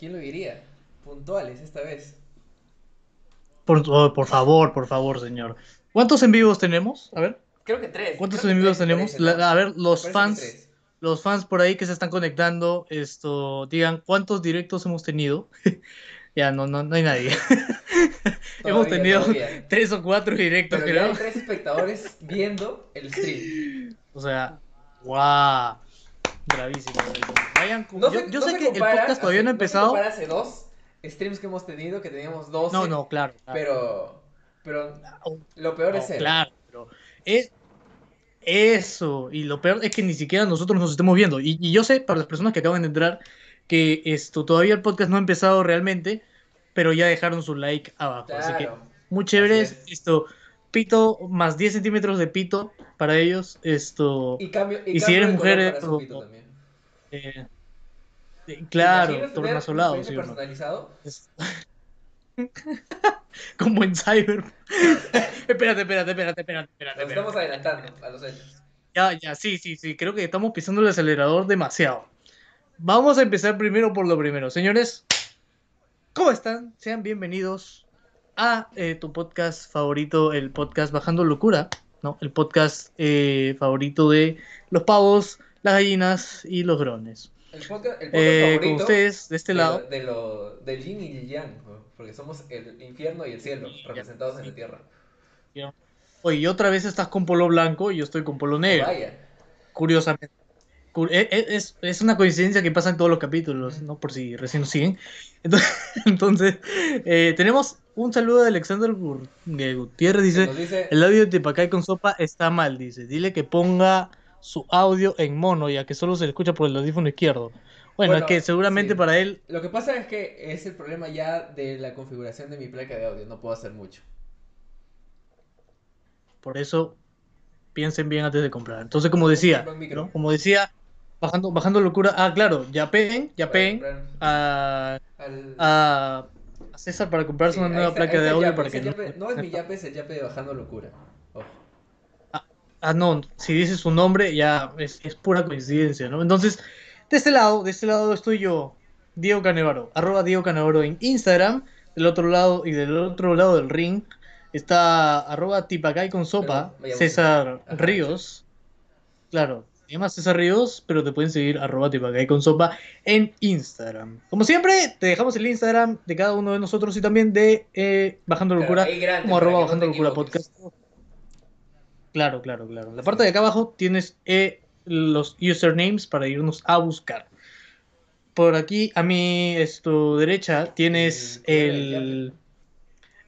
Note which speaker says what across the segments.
Speaker 1: ¿Quién lo diría? Puntuales esta vez.
Speaker 2: Por, oh, por favor, por favor, señor. ¿Cuántos en vivos tenemos? A ver.
Speaker 1: Creo que tres.
Speaker 2: ¿Cuántos en vivos tenemos?
Speaker 1: parece, ¿no?
Speaker 2: La- a ver, los fans, los fans por ahí que se están conectando, esto, digan cuántos directos hemos tenido. ya, no, no, no hay nadie. hemos
Speaker 1: Todavía,
Speaker 2: tenido
Speaker 1: todavía.
Speaker 2: tres o cuatro directos,
Speaker 1: Pero ya
Speaker 2: creo.
Speaker 1: hay tres espectadores viendo el stream.
Speaker 2: O sea, guau. Bravísimo. bravísimo. Vayan, con-
Speaker 1: No
Speaker 2: yo,
Speaker 1: se-
Speaker 2: yo
Speaker 1: no
Speaker 2: sé que el podcast todavía
Speaker 1: así,
Speaker 2: no ha empezado.
Speaker 1: compara hace dos streams que hemos tenido, que teníamos 12.
Speaker 2: No, no, claro. claro.
Speaker 1: Pero, pero lo peor
Speaker 2: no,
Speaker 1: es ser.
Speaker 2: Claro, pero es eso. Y lo peor es que ni siquiera nosotros nos estemos viendo. Y, y yo sé, para las personas que acaban de entrar, que esto todavía el podcast no ha empezado realmente, pero ya dejaron su like abajo. Así que muy chévere
Speaker 1: Así es.
Speaker 2: esto. Pito más 10 centímetros de pito para ellos. Esto.
Speaker 1: Y cambio, y
Speaker 2: Y si eres mujer, eh,
Speaker 1: para su
Speaker 2: o-
Speaker 1: pito
Speaker 2: o-
Speaker 1: también.
Speaker 2: eh, eh,
Speaker 1: ¿Te
Speaker 2: claro, tornasolado, ¿sí
Speaker 1: personalizado?
Speaker 2: Es- Como en Cyber. espérate, espérate, espérate, espérate, espérate.
Speaker 1: Nos estamos adelantando a los hechos.
Speaker 2: Ya, ya, sí, sí, sí, creo que estamos pisando el acelerador demasiado. Vamos a empezar primero por lo primero. Señores, ¿cómo están? Sean bienvenidos a eh, tu podcast favorito, el podcast Bajando Locura, ¿no? El podcast eh, favorito de los pavos, las gallinas y los drones.
Speaker 1: El podcast, el podcast
Speaker 2: Eh, con
Speaker 1: favorito
Speaker 2: ustedes, de este
Speaker 1: de
Speaker 2: lado,
Speaker 1: lo- de lo, del yin y el yang, porque somos el infierno y el cielo representados en la tierra.
Speaker 2: oye, y otra vez estás con polo blanco y yo estoy con polo negro.
Speaker 1: Vaya.
Speaker 2: curiosamente. Cu- e- e- Es, es una coincidencia que pasa en todos los capítulos, ¿no? Por si recién nos siguen. Entonces, entonces, eh, tenemos un saludo de Alexander eh, Gutiérrez, dice, el audio de Tepacay con sopa está mal, dice, dile que ponga su audio en mono, ya que solo se le escucha por el audífono izquierdo. Bueno,
Speaker 1: Bueno,
Speaker 2: es que seguramente
Speaker 1: sí.
Speaker 2: para él,
Speaker 1: lo que pasa es que es el problema ya de la configuración de mi placa de audio, no puedo hacer mucho.
Speaker 2: por eso, piensen bien antes de comprar. Entonces, como decía. Como decía, bajando, bajando locura, ah, claro, ya peguen, ya peguen a a, César para comprarse
Speaker 1: Sí,
Speaker 2: una nueva placa de audio
Speaker 1: yape,
Speaker 2: para que no...
Speaker 1: no es mi yape, es el yape de Bajando Locura.
Speaker 2: Ah, no, si dices su nombre ya es, es pura coincidencia, ¿no? Entonces, de este lado, de este lado estoy yo, Diego Canevaro, arroba Diego Canevaro en Instagram, del otro lado y del otro lado del ring está arroba tipacay con sopa,
Speaker 1: Pero.
Speaker 2: César
Speaker 1: Ajá,
Speaker 2: Ríos, claro, se llama César Ríos, pero te pueden seguir arroba tipacay con sopa en Instagram. Como siempre, te dejamos el Instagram de cada uno de nosotros y también de eh, Bajando Locura como arroba
Speaker 1: no
Speaker 2: bajando locura podcast. Claro, claro, claro. En la parte de acá abajo tienes eh, los usernames para irnos a buscar. Por aquí a mi esto, derecha tienes
Speaker 1: El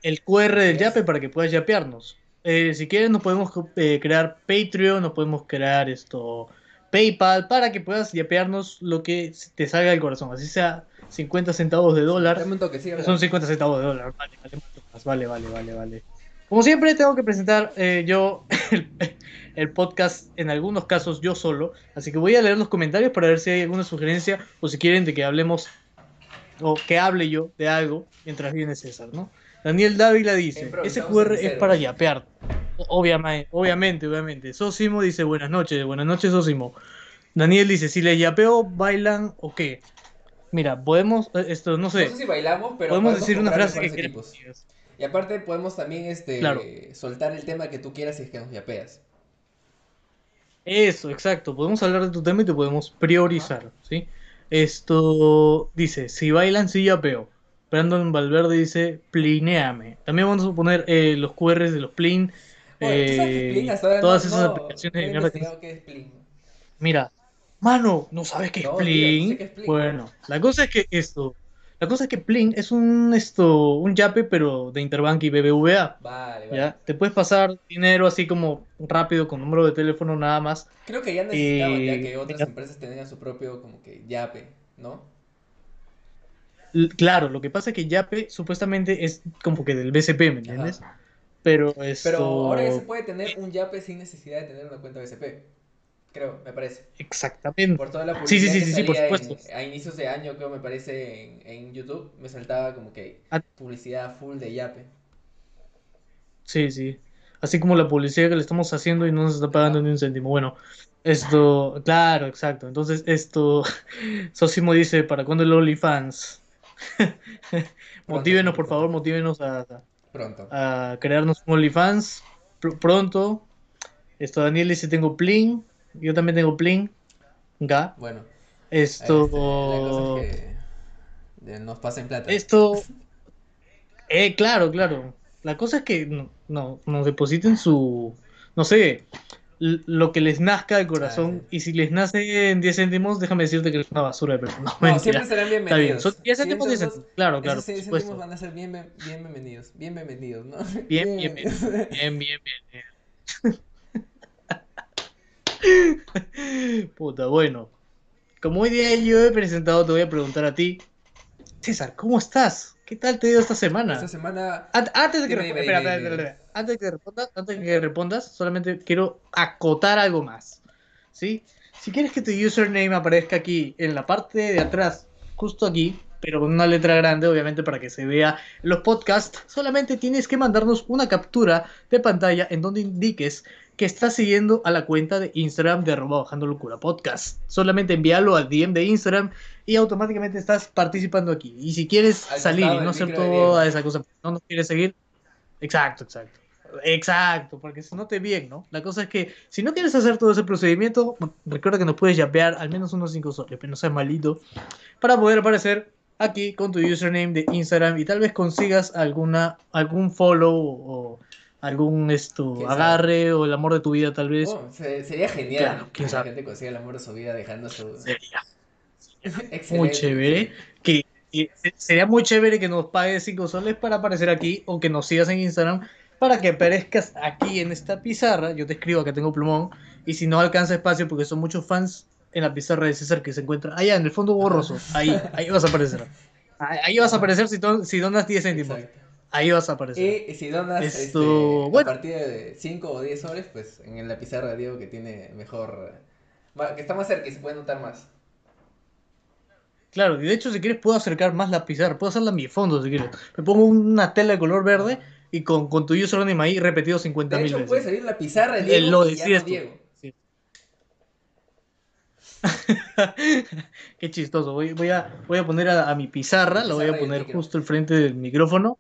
Speaker 2: el, QR del. Yape para que puedas yapearnos. Eh, si quieres nos podemos eh, crear Patreon, nos podemos crear esto PayPal para que puedas yapearnos lo que te salga del corazón. Así sea 50 centavos de dólar. Son 50 centavos de dólar. Vale, vale, vale, vale, vale. Como siempre, tengo que presentar eh, yo el, el podcast, en algunos casos yo solo. Así que voy a leer los comentarios para ver si hay alguna sugerencia o si quieren de que hablemos o que hable yo de algo mientras viene César, ¿no? Daniel Dávila dice: Ese QR es para yapear. Obviamente, obviamente, obviamente. Sosimo dice: Buenas noches, buenas noches, Sosimo. Daniel dice: Si les yapeo, bailan o qué. Mira, podemos, eh, esto, no sé.
Speaker 1: No sé si bailamos, pero
Speaker 2: podemos decir una frase que queremos.
Speaker 1: Y aparte podemos también este
Speaker 2: Claro.
Speaker 1: soltar el tema que tú quieras si es que nos yapeas.
Speaker 2: Eso, exacto. Podemos hablar de tu tema y te podemos priorizar, ¿sí? Esto dice, si bailan, sí yapeo. Brandon Valverde dice, plineame. También vamos a poner eh, los QRs de los plin.
Speaker 1: Bueno, ¿tú sabes qué es
Speaker 2: eh, todas
Speaker 1: no-
Speaker 2: esas
Speaker 1: no-
Speaker 2: aplicaciones
Speaker 1: no
Speaker 2: de mierda que-
Speaker 1: es Plin.
Speaker 2: Mira, mano, ¿no sabes qué es plin?
Speaker 1: sé qué es Plin.
Speaker 2: Bueno, la cosa es que esto, la cosa es que plin es un esto, un yape, pero de Interbank y BBVA.
Speaker 1: Vale, vale.
Speaker 2: ¿Ya? Te puedes pasar dinero así como rápido con número de teléfono nada más.
Speaker 1: Creo que ya necesitaban ya que otras empresas tengan su propio como que yape, ¿no?
Speaker 2: Claro, lo que pasa es que Yape supuestamente es como que del BCP, ¿me entiendes?
Speaker 1: Ajá.
Speaker 2: Pero esto...
Speaker 1: Pero ahora ya se puede tener un yape sin necesidad de tener una cuenta BCP. Creo, me parece.
Speaker 2: Exactamente.
Speaker 1: Por toda la
Speaker 2: Sí, sí,
Speaker 1: publicidad
Speaker 2: sí,
Speaker 1: que
Speaker 2: sí, sí, por
Speaker 1: salía en-
Speaker 2: supuesto.
Speaker 1: a inicios de año, creo, me parece, en, en YouTube, me saltaba como que
Speaker 2: Ah.
Speaker 1: publicidad full de yape.
Speaker 2: Sí, sí. así como la publicidad que le estamos haciendo y no nos está pagando ni un céntimo. Bueno, esto, claro, exacto. Entonces, esto, Sosimo dice, ¿para cuándo el OnlyFans? motívenos, por favor, motívenos a,
Speaker 1: Pronto.
Speaker 2: a crearnos un OnlyFans pr- pronto. Esto, Daniel dice, tengo Pling, yo también tengo Pling, ga.
Speaker 1: Bueno,
Speaker 2: Esto,
Speaker 1: este, la cosa es que eh, nos pasen plata.
Speaker 2: esto, eh, claro, claro. La cosa es que no, no, nos depositen su, no sé, lo que les nazca de corazón.
Speaker 1: Ah,
Speaker 2: Y si les nace en 10 céntimos, déjame decirte que es una basura de persona. No,
Speaker 1: No, siempre serán
Speaker 2: Está bien.
Speaker 1: bienvenidos.
Speaker 2: Son 10 céntimos, 10
Speaker 1: Esos-
Speaker 2: céntimos. Claro, claro,
Speaker 1: esos
Speaker 2: por
Speaker 1: 10
Speaker 2: supuesto.
Speaker 1: céntimos van a ser bien, bien bienvenidos. Bien bienvenidos, ¿no?
Speaker 2: Bien, bien, bien. Bien, bien, bien. Puta, bueno. Como hoy día yo he presentado, te voy a preguntar a ti. César, ¿cómo estás? ¿Qué tal te ha ido esta semana?
Speaker 1: Esta semana.
Speaker 2: Ant- Antes de que,
Speaker 1: Dime,
Speaker 2: resp-
Speaker 1: dime,
Speaker 2: espera,
Speaker 1: dime,
Speaker 2: espera,
Speaker 1: dime.
Speaker 2: espera, espera. Antes de que respondas, antes de que respondas, solamente quiero acotar algo más. ¿Sí? Si quieres que tu username aparezca aquí en la parte de atrás, justo aquí, pero con una letra grande, obviamente para que se vea los podcasts, solamente tienes que mandarnos una captura de pantalla en donde indiques que estás siguiendo a la cuenta de Instagram de arroba bajando locura podcast. Solamente envíalo al DM de Instagram y automáticamente estás participando aquí. Y si quieres
Speaker 1: Al
Speaker 2: salir y no hacer toda esa cosa, no nos quieres seguir, exacto, exacto. Exacto, porque se note bien, ¿no? La cosa es que si no quieres hacer todo ese procedimiento, recuerda que nos puedes yapear al menos unos 5 soles, pero no seas malito, para poder aparecer aquí con tu username de Instagram y tal vez consigas alguna algún follow o algún esto agarre o el amor de tu vida tal vez.
Speaker 1: Oh, se- sería genial
Speaker 2: Claro,
Speaker 1: que la gente consiga el amor de su vida dejando su.
Speaker 2: Sería muy chévere. Que, sería muy chévere que nos pagues 5 soles para aparecer aquí o que nos sigas en Instagram para que aparezcas aquí en esta pizarra. Yo te escribo que tengo plumón y si no alcanza espacio porque son muchos fans en la pizarra de César que se encuentra allá en el fondo borroso. Ahí, ahí vas a aparecer. Ahí, vas a aparecer si, si donas 10 céntimos.
Speaker 1: Exacto.
Speaker 2: Ahí vas a aparecer.
Speaker 1: Y si donas
Speaker 2: Esto,
Speaker 1: este,
Speaker 2: bueno.
Speaker 1: a partir de 5 o 10 soles, pues en la pizarra de Diego que tiene mejor. Que está más cerca y se puede notar más.
Speaker 2: Claro, y de hecho si quieres puedo acercar más la pizarra, puedo hacerla a mi fondo si quieres. Me pongo una tela de color verde y con, con tu username ahí repetido 50
Speaker 1: De
Speaker 2: mil
Speaker 1: hecho,
Speaker 2: veces.
Speaker 1: puede salir la pizarra de
Speaker 2: Eh,
Speaker 1: Diego
Speaker 2: lo
Speaker 1: y ya
Speaker 2: decías
Speaker 1: no. Diego.
Speaker 2: Sí. Qué chistoso. Voy, voy, a, voy a poner a, a mi pizarra,
Speaker 1: La
Speaker 2: la voy a
Speaker 1: pizarra
Speaker 2: poner justo al frente del micrófono.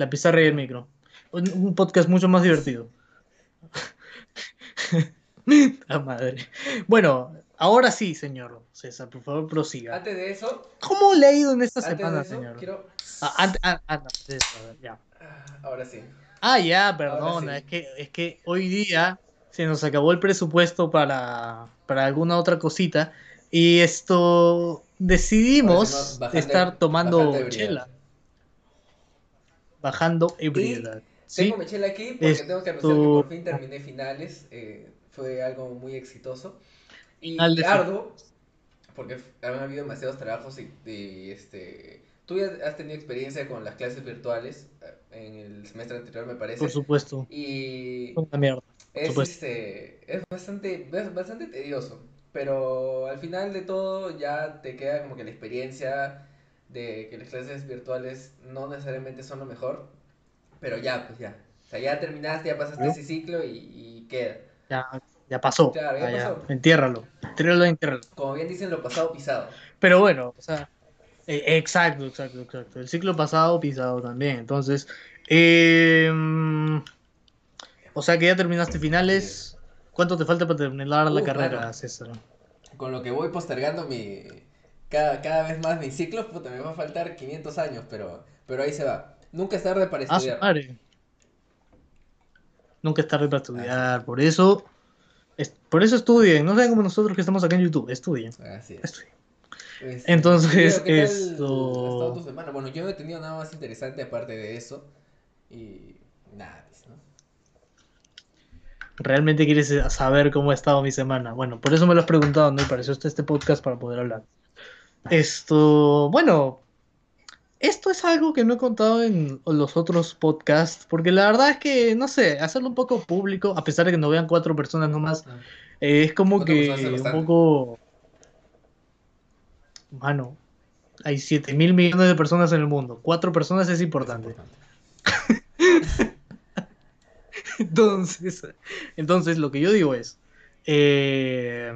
Speaker 2: La pizarra y el micro. Un, un podcast mucho más divertido. La madre. Bueno, ahora sí, señor César, por favor, prosiga.
Speaker 1: Antes de eso,
Speaker 2: ¿Cómo le ha ido en esta
Speaker 1: antes
Speaker 2: semana,
Speaker 1: eso,
Speaker 2: señor?
Speaker 1: quiero.
Speaker 2: Ah, ante- ah, ah, no, a ver, ya.
Speaker 1: Ah, Ahora sí.
Speaker 2: Ah, ya, perdona,
Speaker 1: sí.
Speaker 2: es que, es que hoy día se nos acabó el presupuesto para, para alguna otra cosita y esto decidimos
Speaker 1: Ahora sí, no, bajando-
Speaker 2: estar tomando chela, bajando ebriedad. ¿sí?
Speaker 1: Tengo mi chela aquí porque
Speaker 2: Esto-
Speaker 1: tengo que anunciar que por fin terminé finales. eh, fue algo muy exitoso. Y arduo, porque han habido demasiados trabajos y, y, este... Tú ya has tenido experiencia con las clases virtuales eh, en el semestre anterior, me parece.
Speaker 2: Por supuesto,
Speaker 1: Y
Speaker 2: una mierda.
Speaker 1: es, este, es bastante, es bastante tedioso, pero al final de todo ya te queda como que la experiencia de que las clases virtuales no necesariamente son lo mejor, pero ya, pues ya. O sea, ya terminaste, ya pasaste ese ciclo y, y queda.
Speaker 2: Ya, ya pasó.
Speaker 1: Claro, ya
Speaker 2: Ah, ya.
Speaker 1: pasó.
Speaker 2: Entiérralo. Entiérralo, entiérralo.
Speaker 1: Como bien dicen, lo pasado pisado.
Speaker 2: Pero bueno, o sea, eh, exacto, exacto, exacto. El ciclo pasado pisado también. Entonces, eh, o sea que ya terminaste finales. ¿Cuánto te falta para terminar la
Speaker 1: Uh,
Speaker 2: carrera,
Speaker 1: claro.
Speaker 2: César?
Speaker 1: Con lo que voy postergando mi... Cada, cada vez más mis ciclos, puta, me va a faltar 500 años, pero, pero ahí se va. Nunca es tarde para
Speaker 2: Ah,
Speaker 1: estudiar.
Speaker 2: Nunca es tarde para estudiar. Por eso, es- por eso estudien. No sean como nosotros que estamos acá en YouTube. Estudien.
Speaker 1: Así es.
Speaker 2: estudien.
Speaker 1: Este,
Speaker 2: Entonces,
Speaker 1: ¿qué
Speaker 2: esto-
Speaker 1: tu semana? Bueno, yo no he tenido nada más interesante aparte de eso. Y nada, pues, ¿no?
Speaker 2: Realmente quieres saber cómo ha estado mi semana. Bueno, por eso me lo has preguntado, ¿no? Y para eso está este podcast para poder hablar. Esto, bueno, esto es algo que no he contado en los otros podcasts, porque la verdad es que, no sé, hacerlo un poco público, a pesar de que no vean cuatro personas nomás, eh, es como que un poco... Mano, hay 7 mil millones de personas en el mundo. Cuatro personas es importante.
Speaker 1: Es importante.
Speaker 2: Entonces, entonces lo que yo digo es, eh,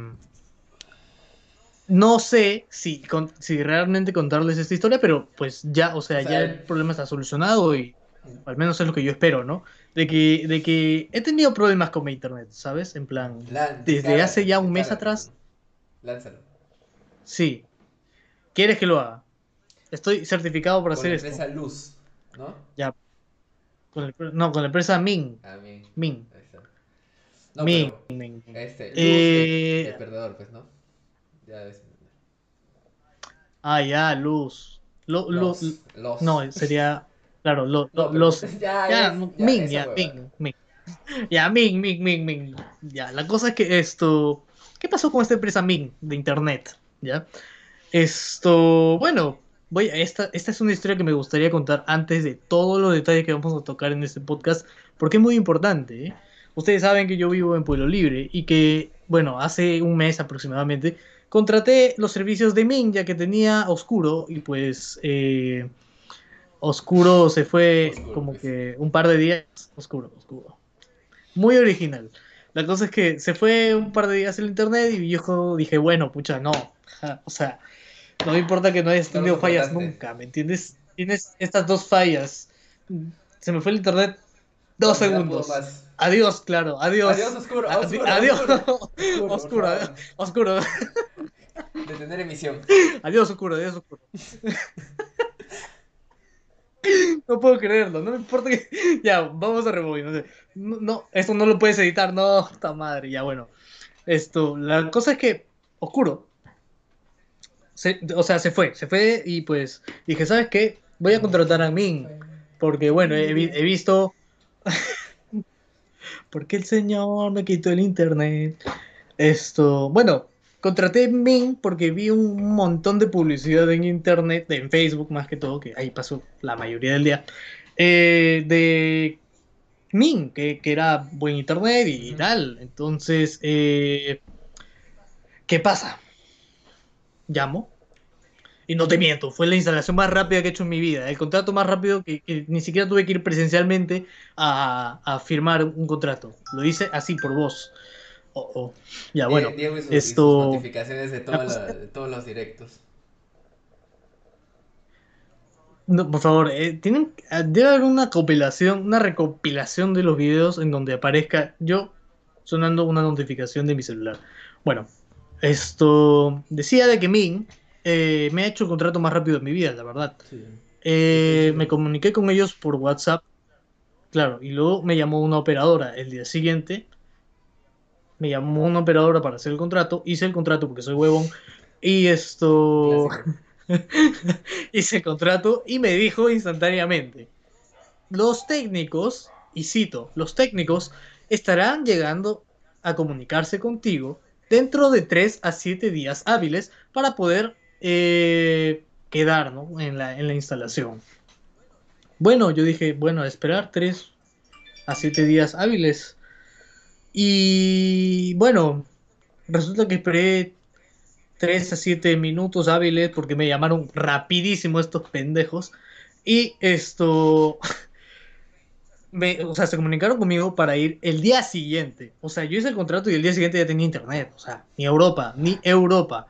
Speaker 2: no sé si, con- si realmente contarles esta historia, pero pues ya, o sea,
Speaker 1: O sea,
Speaker 2: ya el problema está solucionado y al menos es lo que yo espero, ¿no? De que, de que he tenido problemas con mi internet, ¿sabes? En plan,
Speaker 1: Lan-
Speaker 2: Desde hace ya un mes atrás.
Speaker 1: Lánzalo.
Speaker 2: sí. ¿Quieres que lo haga? Estoy certificado para
Speaker 1: Con
Speaker 2: hacer
Speaker 1: la
Speaker 2: esto.
Speaker 1: empresa Luz, ¿no?
Speaker 2: Con el- no, con la empresa Min.
Speaker 1: Ah.
Speaker 2: Min.
Speaker 1: Ahí está. No,
Speaker 2: Min.
Speaker 1: pero,
Speaker 2: Min, Min.
Speaker 1: este, Luz
Speaker 2: Eh,
Speaker 1: de perdedor, pues, ¿no? Ya ves.
Speaker 2: Ah, ya, luz. Lo- lo-
Speaker 1: Los. los.
Speaker 2: no, sería. Claro, lo-
Speaker 1: No,
Speaker 2: los.
Speaker 1: Ya,
Speaker 2: Ya,
Speaker 1: ves,
Speaker 2: Min,
Speaker 1: esa
Speaker 2: ya,
Speaker 1: hueva.
Speaker 2: Min, Min. Ya, Min, Min, Min, Min. Ya, la cosa es que esto. ¿Qué pasó con esta empresa Min de internet? ¿Ya? Esto. Bueno, voy a esta, esta es una historia que me gustaría contar antes de todos los detalles que vamos a tocar en este podcast, porque es muy importante. ¿eh? Ustedes saben que yo vivo en Pueblo Libre y que, bueno, hace un mes aproximadamente contraté los servicios de Min ya que tenía Oscuro y pues eh, Oscuro se fue
Speaker 1: Oscuro,
Speaker 2: como
Speaker 1: pues.
Speaker 2: que un par de días. Oscuro, Oscuro. Muy original. La cosa es que se fue un par de días el internet y yo dije, bueno, pucha, no. ja, O sea, no me importa que no hayas
Speaker 1: No
Speaker 2: tenido fallas nunca, ¿me entiendes? Tienes estas dos fallas. Se me fue el internet dos segundos. Adiós, claro, adiós.
Speaker 1: Adiós, oscuro.
Speaker 2: Adi-
Speaker 1: oscuro,
Speaker 2: adiós,
Speaker 1: Oscuro,
Speaker 2: oscuro,
Speaker 1: por
Speaker 2: adiós, oscuro,
Speaker 1: Detener emisión.
Speaker 2: adiós, oscuro, adiós, oscuro. No puedo creerlo, no me importa que... Ya, vamos a rebobinar. No, no, esto no lo puedes editar, no, puta madre, ya bueno. Esto, la cosa es que Oscuro, se- o sea, se fue, se fue y pues dije, ¿sabes qué? Voy a contratar a Min, porque bueno, he, he visto... porque el señor me quitó el internet. Esto, bueno, contraté Min porque vi un montón de publicidad en internet, en Facebook más que todo, que ahí pasó la mayoría del día, eh, de Min, que, que era buen internet y
Speaker 1: Ujú.
Speaker 2: tal. Entonces, eh, ¿qué pasa? Llamo. Y no te miento, fue la instalación más rápida que he hecho en mi vida. El contrato más rápido que, que ni siquiera tuve que ir presencialmente a, a firmar un contrato. Lo hice así por voz. Oh, oh. Ya, bueno.
Speaker 1: Die- Diego y sus, y sus
Speaker 2: esto-
Speaker 1: notificaciones de, toda la- de todos los directos.
Speaker 2: No, por favor, eh, tienen, ah, debe haber una compilación, una recopilación de los videos en donde aparezca yo sonando una notificación de mi celular. Bueno, esto decía de que Min eh, me ha hecho el contrato más rápido de mi vida, la verdad. Eh, me comuniqué con ellos por WhatsApp, claro, y luego me llamó una operadora el día siguiente. Me llamó una operadora para hacer el contrato, hice el contrato porque soy huevón, y esto... Hice el contrato y me dijo instantáneamente, los técnicos, y cito, los técnicos estarán llegando a comunicarse contigo dentro de 3 a 7 días hábiles para poder eh, quedar ¿no? en, la, en la instalación. Bueno, yo dije, bueno, a esperar 3 a 7 días hábiles. Y bueno, resulta que esperé 3 a 7 minutos hábiles porque me llamaron rapidísimo estos pendejos. Y esto... me- o sea, se comunicaron conmigo para ir el día siguiente. O sea, yo hice el contrato y el día siguiente ya tenía internet. O sea, ni Europa, ni Europa.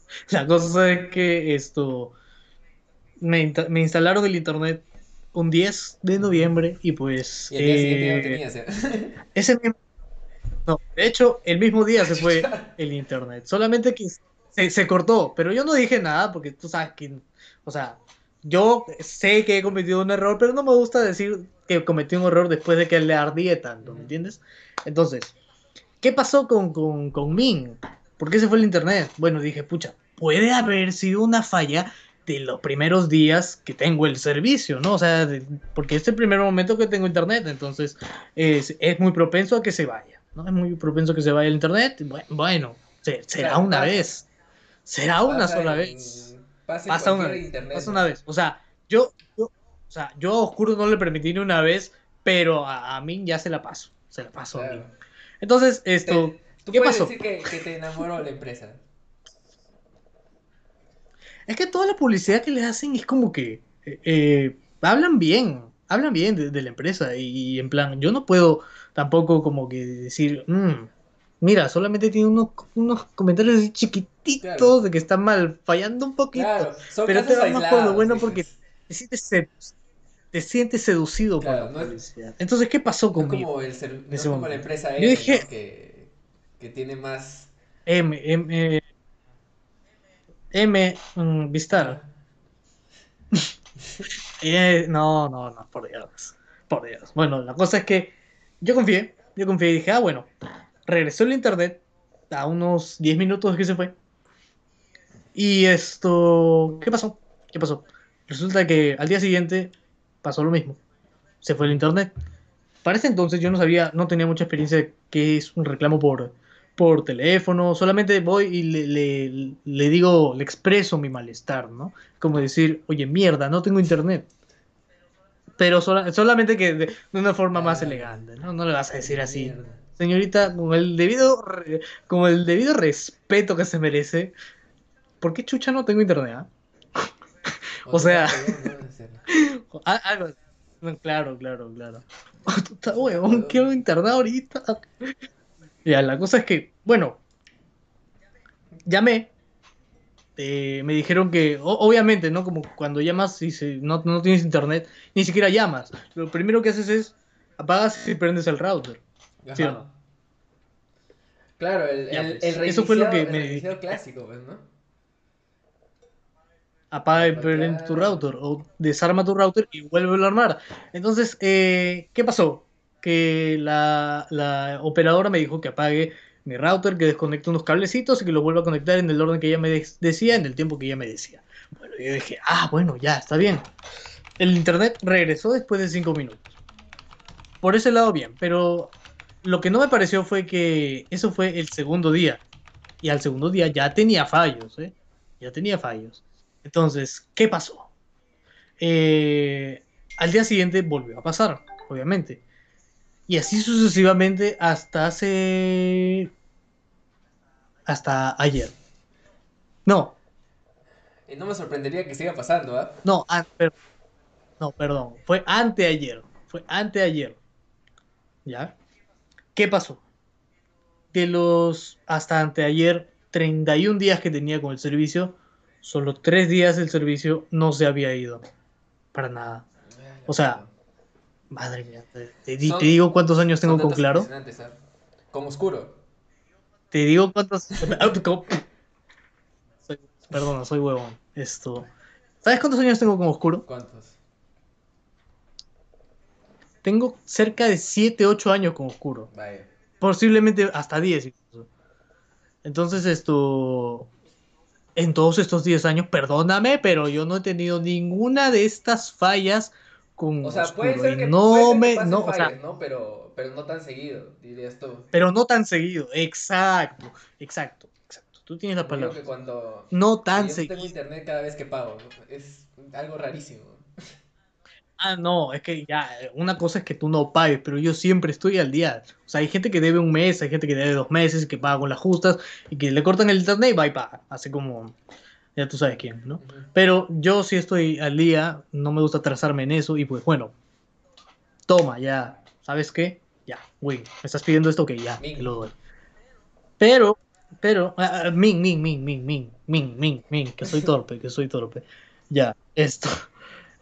Speaker 2: La cosa es que esto... Me, me instalaron el internet un 10 de noviembre y pues...
Speaker 1: Y el día siguiente ya no
Speaker 2: eh,
Speaker 1: tenías. ¿eh?
Speaker 2: ese mismo... No, de hecho, el mismo día se fue el internet. Solamente que se, se cortó, pero yo no dije nada porque tú sabes que, o sea, yo sé que he cometido un error, pero no me gusta decir que cometí un error después de que le ardía tanto, ¿me entiendes? Entonces, ¿qué pasó con, con, con Min? ¿Por qué se fue el internet? Bueno, dije, pucha, puede haber sido una falla de los primeros días que tengo el servicio, ¿no? O sea, de- porque es el primer momento que tengo internet, entonces es, es muy propenso a que se vaya, ¿no? Es muy propenso que se vaya el internet. Bu- Bueno, se- será
Speaker 1: Claro,
Speaker 2: una
Speaker 1: pasa.
Speaker 2: vez. Será una sola
Speaker 1: en-
Speaker 2: vez.
Speaker 1: Pasa,
Speaker 2: Pasa una vez.
Speaker 1: internet.
Speaker 2: Pasa una vez. O sea, yo, yo, o sea, yo a Oscuro no le permití ni una vez, pero a, a mí ya se la paso. Se la paso a mí.
Speaker 1: Claro.
Speaker 2: Entonces, esto,
Speaker 1: Te- Tú
Speaker 2: ¿qué
Speaker 1: puedes
Speaker 2: pasó?
Speaker 1: decir que, que te enamoró la empresa.
Speaker 2: es que toda la publicidad que les hacen es como que eh, eh, hablan bien. hablan bien de, de la empresa y, y en plan, yo no puedo tampoco como que decir, "Mm, mira, solamente tiene unos, unos comentarios así chiquititos
Speaker 1: Claro.
Speaker 2: de que está mal, fallando un poquito,
Speaker 1: Claro,
Speaker 2: pero te vas más por lo bueno porque te sientes, sed- te sientes seducido
Speaker 1: Claro,
Speaker 2: por
Speaker 1: no
Speaker 2: la
Speaker 1: es-
Speaker 2: publicidad. Entonces, ¿qué pasó
Speaker 1: No
Speaker 2: conmigo?
Speaker 1: como, el ser- no
Speaker 2: ese
Speaker 1: como la empresa
Speaker 2: Yo
Speaker 1: M,
Speaker 2: dije-
Speaker 1: ¿no? que, que tiene más...
Speaker 2: M, M, M, mm, Vistar. Eh, no, no, no, por Dios. Por Dios. Bueno, la cosa es que yo confié, yo confié y dije, ah, bueno, regresó el internet a unos 10 minutos que se fue. Y esto, ¿qué pasó? ¿Qué pasó? Resulta que al día siguiente pasó lo mismo. Se fue el internet. Para ese entonces yo no sabía, no tenía mucha experiencia de qué es un reclamo por, por teléfono. Solamente voy y le, le- le digo, le expreso mi malestar, ¿no? Como decir, oye, mierda, no tengo internet. Pero sola- solamente que de, de una forma más
Speaker 1: Ah,
Speaker 2: elegante, ¿no? No le vas a decir así. Señorita, con el debido con el debido respeto que se merece, ¿por qué chucha no tengo internet? ah? O sea- algo- claro, claro, claro. Tú estás huevón, quiero internet ahorita. Ya, la cosa es que, bueno, llamé. Eh, me dijeron que, o- obviamente, ¿no? Como cuando llamas y se- no, no tienes internet, ni siquiera llamas. Lo primero que haces es apagas y prendes el router. ¿Sí o
Speaker 1: Ajá.
Speaker 2: no?
Speaker 1: Claro, el,
Speaker 2: Ya,
Speaker 1: el,
Speaker 2: pues,
Speaker 1: el
Speaker 2: eso fue lo que me-
Speaker 1: clásico, pues, ¿no?
Speaker 2: apaga y
Speaker 1: Apagar.
Speaker 2: prende tu router o desarma tu router y vuelve a armar. Entonces, eh, ¿qué pasó? Que la, la operadora me dijo que apague mi router, que desconecte unos cablecitos y que lo vuelva a conectar en el orden que ella me de- decía, en el tiempo que ella me decía. Bueno, yo dije, ah, bueno, ya, está bien. El internet regresó después de cinco minutos. Por ese lado, bien, pero lo que no me pareció fue que eso fue el segundo día. Y al segundo día ya tenía fallos, ¿eh? Ya tenía fallos. Entonces, ¿qué pasó? Eh, al día siguiente volvió a pasar, obviamente. Y así sucesivamente hasta hace... Hasta ayer. No,
Speaker 1: Y no me sorprendería que siga pasando, ¿ah?
Speaker 2: no, per- no, perdón. Fue anteayer. Fue anteayer. ¿Ya? ¿Qué pasó? De los hasta anteayer 31 días que tenía con el servicio, solo 3 días el servicio no se había ido. Para nada. O sea, Madre mía, te, te di-
Speaker 1: Son-
Speaker 2: te digo cuántos años tengo con Claro.
Speaker 1: Con oscuro.
Speaker 2: Te digo cuántos. Soy- Perdona, soy huevón. Esto. ¿Sabes cuántos años tengo con Oscuro?
Speaker 1: ¿Cuántos?
Speaker 2: Tengo cerca de 7, 8 años con Oscuro.
Speaker 1: Vaya.
Speaker 2: Posiblemente hasta 10 incluso. Entonces esto... En todos estos 10 años, perdóname, pero yo no he tenido ninguna de estas fallas con
Speaker 1: O sea,
Speaker 2: Oscuro.
Speaker 1: puede ser
Speaker 2: y
Speaker 1: que,
Speaker 2: no
Speaker 1: puede ser que
Speaker 2: me...
Speaker 1: pasen
Speaker 2: No, o sea,
Speaker 1: ¿no? Pero, pero no tan seguido, dirías tú.
Speaker 2: pero no tan seguido. Exacto, exacto, exacto. Tú tienes la
Speaker 1: creo
Speaker 2: palabra.
Speaker 1: que cuando...
Speaker 2: No tan
Speaker 1: yo
Speaker 2: seguido.
Speaker 1: tengo internet cada vez que pago. Es algo rarísimo.
Speaker 2: Ah, no, es que ya, una cosa es que tú no pagues, pero yo siempre estoy al día. O sea, hay gente que debe un mes, hay gente que debe dos meses, que paga con las justas, y que le cortan el internet y va y paga. Así como, ya tú sabes quién, ¿no? Pero yo sí estoy al día, no me gusta atrasarme en eso, y pues bueno, toma, ya, ¿sabes qué? Ya, güey, me estás pidiendo esto, que ya, te lo doy. Pero, pero, min, min, min, min, min, min, min, min, que soy torpe, que soy torpe. Ya, esto.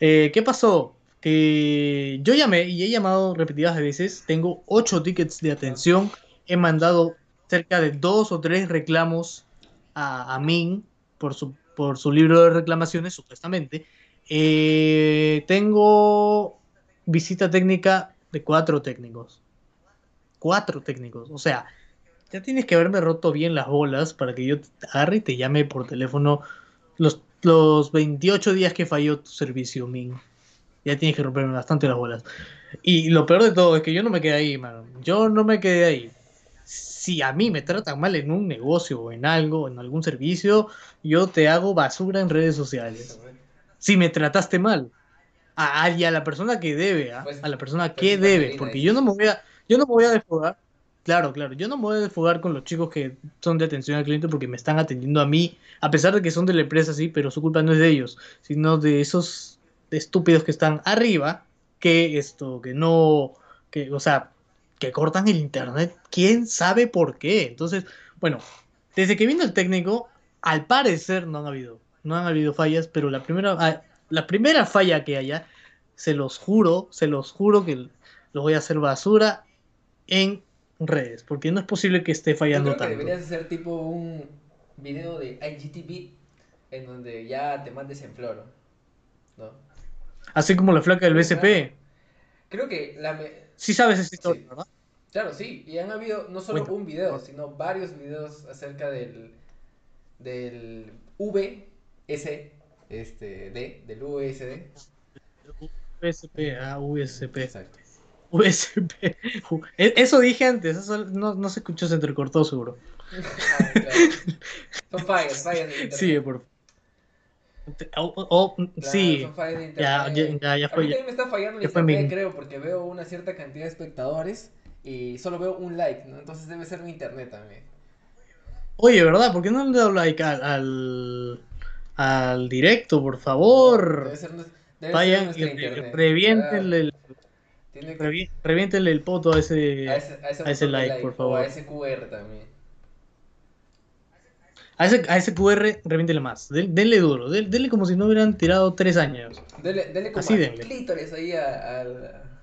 Speaker 2: Eh, ¿Qué pasó? Que yo llamé y he llamado repetidas veces. Tengo ocho tickets de atención. He mandado cerca de dos o tres reclamos a, a Min por su, por su libro de reclamaciones, supuestamente. Eh, tengo visita técnica de cuatro técnicos. Cuatro técnicos. O sea, ya tienes que haberme roto bien las bolas para que yo te agarre y te llame por teléfono los, los 28 días que falló tu servicio, Min. Ya tienes que romperme bastante las bolas. Y lo peor de todo es que yo no me quedé ahí, mano. Yo no me quedé ahí. Si a mí me tratan mal en un negocio o en algo, en algún servicio, yo te hago basura en redes sociales. Si me trataste mal. A, y a la persona que debe, ¿ah?
Speaker 1: Pues-
Speaker 2: a la persona
Speaker 1: pues
Speaker 2: que debe. Porque yo no me voy a, yo no me voy a desfogar. Claro, claro. Yo no me voy a desfogar con los chicos que son de atención al cliente porque me están atendiendo a mí, a pesar de que son de la empresa, sí, pero su culpa no es de ellos, sino de esos estúpidos que están arriba, que esto, que no, que, o sea, que cortan el internet, quién sabe por qué. Entonces, bueno, desde que vino el técnico, al parecer no han habido, no han habido fallas, pero la primera, ah, la primera falla que haya, se los juro, se los juro que lo voy a hacer basura en redes, porque no es posible que esté fallando
Speaker 1: Yo creo que
Speaker 2: tanto.
Speaker 1: deberías hacer tipo un video de IGTV en donde ya te mandes en floro, ¿no?
Speaker 2: Así como la flaca del BSP.
Speaker 1: Creo que la...
Speaker 2: Sí sabes esa historia,
Speaker 1: Sí.
Speaker 2: ¿verdad?
Speaker 1: Claro, sí, y han habido no solo un video, sino varios videos acerca del, del VS, este, D, del USD.
Speaker 2: USP, ah, USP.
Speaker 1: Exacto.
Speaker 2: USP. E- Eso dije antes, eso no, no se escuchó, se entrecortó seguro.
Speaker 1: Ah, claro. Son fallas, fallas de.
Speaker 2: Sigue, por o- o-
Speaker 1: Claro,
Speaker 2: sí,
Speaker 1: son fallas de
Speaker 2: ya, ya, ya, ya
Speaker 1: A
Speaker 2: fue.
Speaker 1: mí también me está fallando el
Speaker 2: fue
Speaker 1: internet, creo, porque veo una cierta cantidad de espectadores y solo veo un like, ¿no? Entonces debe ser mi internet también.
Speaker 2: Oye, ¿verdad? ¿Por qué no le dado like al, al, al directo, por favor?
Speaker 1: Debe ser, debe ser
Speaker 2: Vayan y
Speaker 1: internet.
Speaker 2: reviéntenle el,
Speaker 1: Claro, que-
Speaker 2: revi- reviéntenle el poto a ese,
Speaker 1: a ese, a ese
Speaker 2: a ese
Speaker 1: botón de
Speaker 2: like, por
Speaker 1: O
Speaker 2: favor.
Speaker 1: a ese QR también.
Speaker 2: A ese, a ese QR, reviéntenle más. Den- denle duro, den- denle como si no hubieran tirado tres años.
Speaker 1: Dele como
Speaker 2: Así denle.
Speaker 1: clítoris ahí a- al,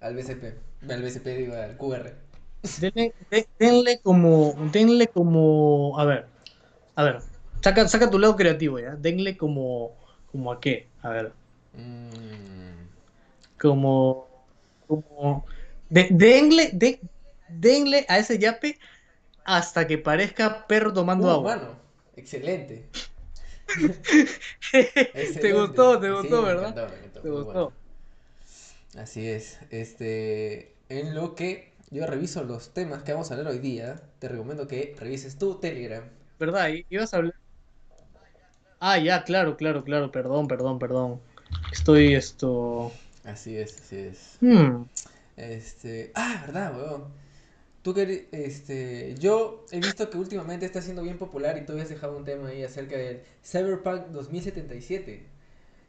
Speaker 1: al BCP. Al BCP, digo, al QR.
Speaker 2: Denle, de- denle como, denle como, a ver, a ver, saca, saca tu lado creativo ya, denle como, como a qué, a ver,
Speaker 1: Mm,
Speaker 2: como, como, de- denle, de- denle a ese yape hasta que parezca perro tomando
Speaker 1: Uh,
Speaker 2: agua.
Speaker 1: mano, excelente.
Speaker 2: te gustó, te
Speaker 1: Sí,
Speaker 2: gustó,
Speaker 1: me
Speaker 2: ¿verdad?
Speaker 1: encantó, me encantó,
Speaker 2: Te gustó.
Speaker 1: bueno. Así es. Este, en lo que yo reviso los temas que vamos a hablar hoy día, te recomiendo que revises tu Telegram.
Speaker 2: ¿Verdad? Ibas a hablar. Ah, ya, claro, claro, claro, perdón, perdón, perdón. Estoy esto.
Speaker 1: Así es, así es.
Speaker 2: Hmm.
Speaker 1: Este, ah, verdad, weón. Tú que, este, yo he visto que últimamente está siendo bien popular y tú habías dejado un tema ahí acerca del Cyberpunk 2077.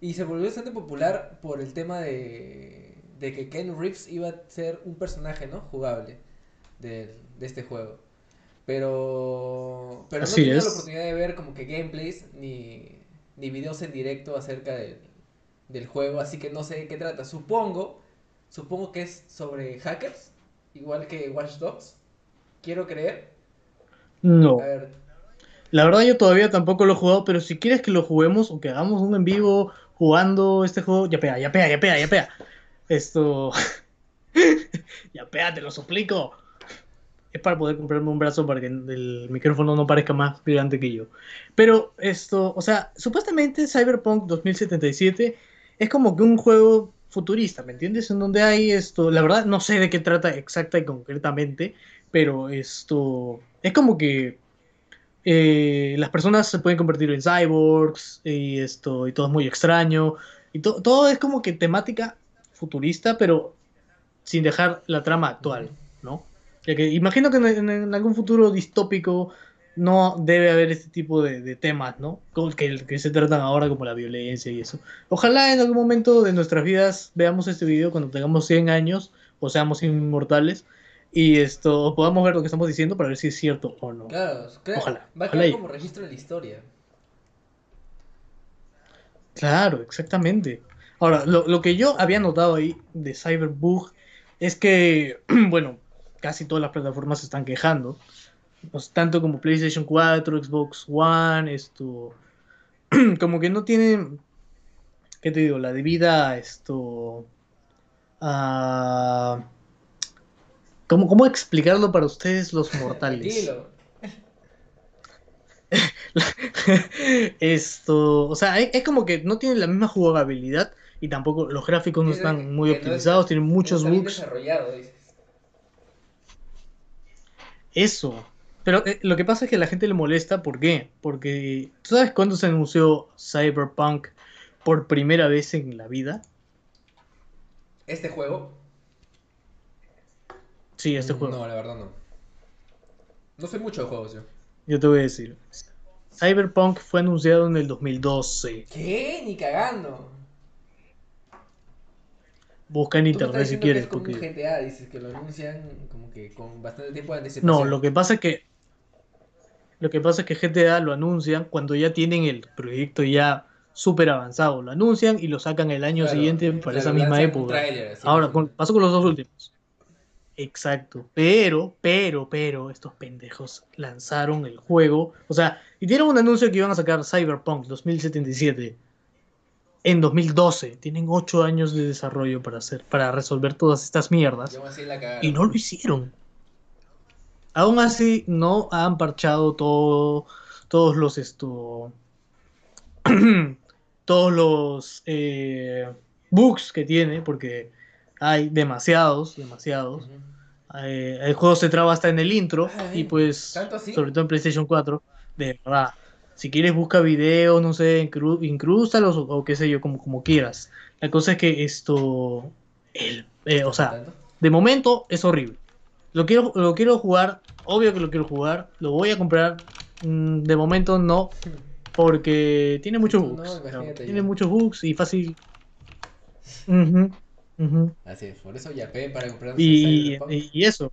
Speaker 1: Y se volvió bastante popular por el tema de, de que Ken Reeves iba a ser un personaje, ¿no? Jugable de, de este juego. Pero, pero no he
Speaker 2: Así
Speaker 1: tenido
Speaker 2: es.
Speaker 1: la oportunidad de ver como que gameplays ni, ni videos en directo acerca del, del juego, así que no sé de qué trata. Supongo, supongo que es sobre hackers, igual que Watch Dogs. Quiero creer.
Speaker 2: No.
Speaker 1: A ver,
Speaker 2: La verdad yo todavía tampoco lo he jugado, pero si quieres que lo juguemos o que hagamos un en vivo jugando este juego, ya pega, ya pega, ya pega, ya pega. Esto... ya pega, te lo suplico. Es para poder comprarme un brazo para que el micrófono no parezca más gigante que yo. Pero esto, o sea, supuestamente Cyberpunk 2077 es como que un juego futurista, ¿me entiendes? En donde hay esto, la verdad no sé de qué trata exacta y concretamente, pero esto es como que eh, las personas se pueden convertir en cyborgs y esto y todo es muy extraño y to- todo es como que temática futurista, pero sin dejar la trama actual, ¿no? Ya que imagino que en algún futuro distópico no debe haber este tipo de, de temas, ¿no? Que, que se tratan ahora como la violencia y eso. Ojalá en algún momento de nuestras vidas veamos este video cuando tengamos 100 años o seamos inmortales y esto podamos ver lo que estamos diciendo para ver si es cierto o no.
Speaker 1: claro, crea-
Speaker 2: Ojalá,
Speaker 1: va a quedar como registro de la historia.
Speaker 2: Claro, exactamente. Ahora, lo, lo que yo había notado ahí de Cyberbug es que, bueno, casi todas las plataformas se están quejando. Pues, tanto como PlayStation 4, Xbox One, esto. Como que no tienen. ¿Qué te digo? La debida. Esto. ah, ¿cómo, ¿Cómo explicarlo para ustedes, los mortales? Esto, o sea, es, es como que no tiene la misma jugabilidad y tampoco los gráficos no están muy
Speaker 1: que no
Speaker 2: optimizados,
Speaker 1: está-
Speaker 2: tienen muchos bugs. Eso. Pero eh, lo que pasa es que a la gente le molesta, ¿por qué? Porque ¿tú sabes cuándo se anunció Cyberpunk por primera vez en la vida?
Speaker 1: Este juego.
Speaker 2: Sí, este juego.
Speaker 1: No, la verdad no. No sé mucho de juegos yo.
Speaker 2: Yo te voy a decir. Cyberpunk fue anunciado en el 2012.
Speaker 1: ¿Qué? Ni cagando.
Speaker 2: Busca en internet si
Speaker 1: que
Speaker 2: quieres.
Speaker 1: es como un
Speaker 2: Porque...
Speaker 1: GTA, dices que lo anuncian como que con bastante tiempo de
Speaker 2: No,
Speaker 1: anticipación.
Speaker 2: lo que pasa es que. Lo que pasa es que GTA lo anuncian cuando ya tienen el proyecto ya súper avanzado. Lo anuncian y lo sacan el año
Speaker 1: Claro,
Speaker 2: siguiente para esa misma época. Ahora, con, pasó con los dos últimos. Exacto. Pero, pero, pero, estos pendejos lanzaron el juego. O sea, y dieron un anuncio que iban a sacar Cyberpunk 2077 en 2012. Tienen ocho años de desarrollo para hacer, para resolver todas estas mierdas.
Speaker 1: Y
Speaker 2: no lo hicieron. Aún así, no han parchado todo, todos los esto, todos los eh, bugs que tiene, porque hay demasiados, demasiados.
Speaker 1: Ujú.
Speaker 2: Eh, el juego se traba hasta en el intro
Speaker 1: Ay,
Speaker 2: y pues, sobre todo en PlayStation 4, de verdad. Si quieres busca videos, no sé, incrústalos o, o qué sé yo, como, como quieras. La cosa es que esto, el, eh, o sea, de momento es horrible. Lo quiero, lo quiero jugar, obvio que lo quiero jugar, lo voy a comprar. mm, De momento no, porque tiene muchos
Speaker 1: No,
Speaker 2: bugs.
Speaker 1: imagínate
Speaker 2: tiene
Speaker 1: yo.
Speaker 2: muchos bugs y fácil. Ujú, ujú.
Speaker 1: Así es, por eso ya pe para comprar
Speaker 2: Y, y- y eso.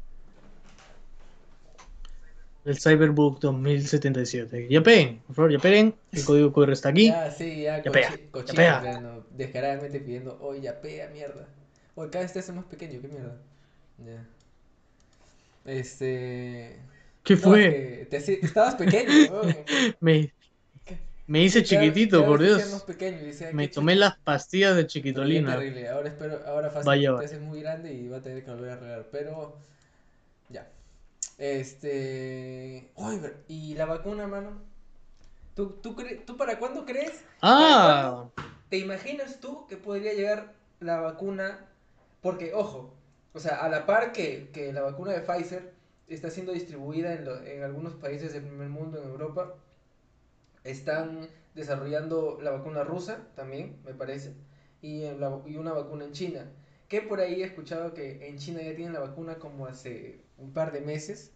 Speaker 2: El Cyberbook 2077. Ya peguen, por favor, ya peguen. El código QR está aquí.
Speaker 1: Ya, sí, ya,
Speaker 2: Ya pega, ya pega.
Speaker 1: ya, no, descaradamente pidiendo, oye, ya pega, mierda. Oye, cada vez te hace más pequeño, qué mierda. Ya. Este.
Speaker 2: ¿Qué
Speaker 1: no,
Speaker 2: fue?
Speaker 1: es que te estabas pequeño.
Speaker 2: Me, me hice chiquitito, por Dios.
Speaker 1: pequeño decía,
Speaker 2: Me tomé las pastillas de chiquitolina.
Speaker 1: terrible. Ahora espero, ahora fácil
Speaker 2: Vaya,
Speaker 1: te
Speaker 2: vaya.
Speaker 1: haces muy grande y va a tener que volver a arreglar. Pero ya. Este. Uy, y la vacuna, mano. ¿Tú, tú, cre- ¿Tú para cuándo crees?
Speaker 2: Ah,
Speaker 1: ¿Te imaginas tú que podría llegar la vacuna? Porque, ojo, o sea, a la par que, que la vacuna de Pfizer está siendo distribuida en, en algunos países del primer mundo, en Europa, están desarrollando la vacuna rusa también, me parece, y, la- y una vacuna en China. Que por ahí he escuchado que en China ya tienen la vacuna como hace un par de meses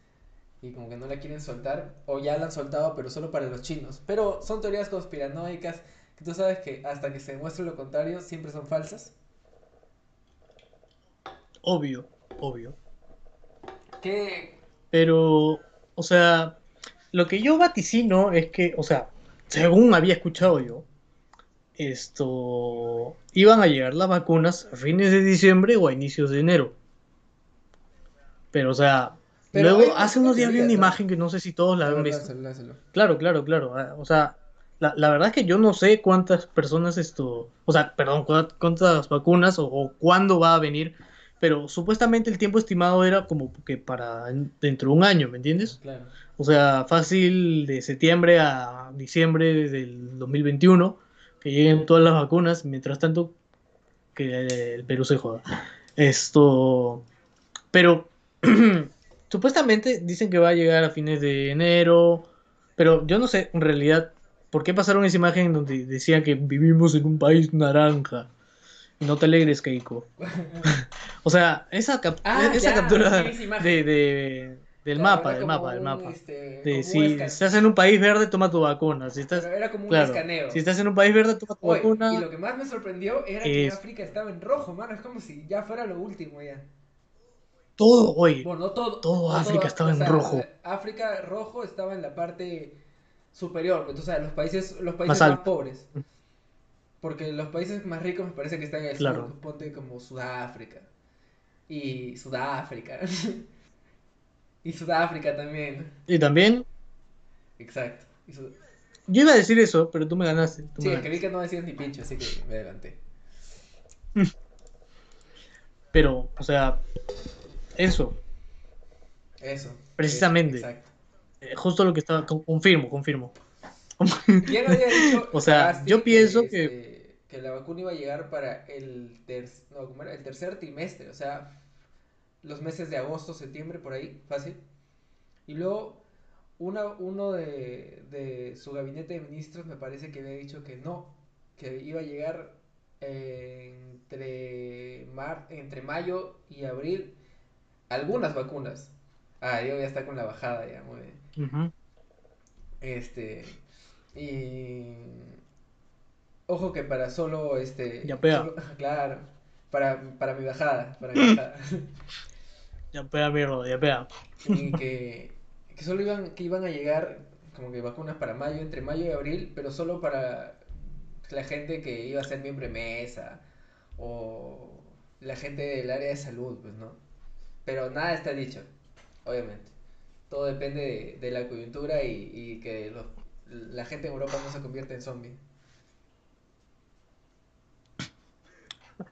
Speaker 1: y como que no la quieren soltar, o ya la han soltado, pero solo para los chinos. Pero son teorías conspiranoicas que tú sabes que hasta que se demuestre lo contrario siempre son falsas.
Speaker 2: Obvio, obvio.
Speaker 1: Que
Speaker 2: Pero, o sea, lo que yo vaticino es que, o sea, según había escuchado yo, esto iban a llegar las vacunas a fines de diciembre o a inicios de enero. Pero, o sea,
Speaker 1: Pero
Speaker 2: luego hace unos días vi una imagen que no sé si todos la han visto. Claro, claro, claro. ah, O sea, la, la verdad es que yo no sé cuántas personas esto, o sea, perdón, cuántas vacunas o, o cuándo va a venir, pero supuestamente el tiempo estimado era como que para en- dentro de un año, ¿me entiendes?
Speaker 1: Claro.
Speaker 2: O sea, fácil de septiembre a diciembre del 2021, que lleguen todas las vacunas, mientras tanto que el Perú se joda. Esto, pero supuestamente dicen que va a llegar a fines de enero, pero yo no sé en realidad por qué pasaron esa imagen donde decían que vivimos en un país naranja. No te alegres, Keiko. O sea, esa, cap-
Speaker 1: Ah,
Speaker 2: esa
Speaker 1: ya,
Speaker 2: captura
Speaker 1: sí, esa imagen.
Speaker 2: de, de- del
Speaker 1: Claro,
Speaker 2: mapa, del mapa, del mapa.
Speaker 1: este,
Speaker 2: De
Speaker 1: como un
Speaker 2: si estás en un país verde, toma tu vacuna. Si estás,
Speaker 1: Pero era como un
Speaker 2: claro,
Speaker 1: escaneo.
Speaker 2: si estás en un país verde, toma tu
Speaker 1: Oye,
Speaker 2: vacuna.
Speaker 1: y lo que más me sorprendió era que
Speaker 2: Es-
Speaker 1: África estaba en rojo, mano. Es como si ya fuera lo último ya.
Speaker 2: Todo, oye.
Speaker 1: Bueno, no todo.
Speaker 2: Todo
Speaker 1: no
Speaker 2: África estaba en rojo.
Speaker 1: África rojo estaba en la parte superior, pues, o sea, los países, los países
Speaker 2: Más
Speaker 1: pobres. Porque los países más ricos me parece que están en el
Speaker 2: Claro.
Speaker 1: sur, ponte como Sudáfrica. Y Sudáfrica. y Sudáfrica también.
Speaker 2: Y también,
Speaker 1: Exacto. Y Sud-
Speaker 2: yo iba a decir eso, pero tú me ganaste. tú
Speaker 1: Sí,
Speaker 2: me ganaste.
Speaker 1: que no decías ni pincho, así que me adelanté.
Speaker 2: Pero, o sea, eso,
Speaker 1: Eso.
Speaker 2: Precisamente.
Speaker 1: eso, exacto.
Speaker 2: eh, justo lo que estaba, con- confirmo, confirmo.
Speaker 1: ¿Quién había dicho
Speaker 2: O sea, yo pienso que-
Speaker 1: este, que la vacuna iba a llegar para el, ter- no, ¿cómo era? el tercer trimestre, o sea, los meses de agosto, septiembre, por ahí, fácil. Y luego, una, uno de, de su gabinete de ministros me parece que había dicho que no, que iba a llegar eh, entre, mar, entre mayo y abril algunas vacunas. Ah, yo ya está con la bajada ya, muy bien. Este. Y. Ojo que para solo este.
Speaker 2: Ya pega.
Speaker 1: solo- claro. para, para mi bajada, para mi bajada.
Speaker 2: Ya pega, mierda, ya pega.
Speaker 1: y que, que solo iban, que iban a llegar como que vacunas para mayo, entre mayo y abril, pero solo para la gente que iba a ser miembro de mesa o la gente del área de salud, pues, ¿no? Pero nada está dicho, obviamente. Todo depende de, de la coyuntura y, y que los- la gente en Europa no se convierta en zombie.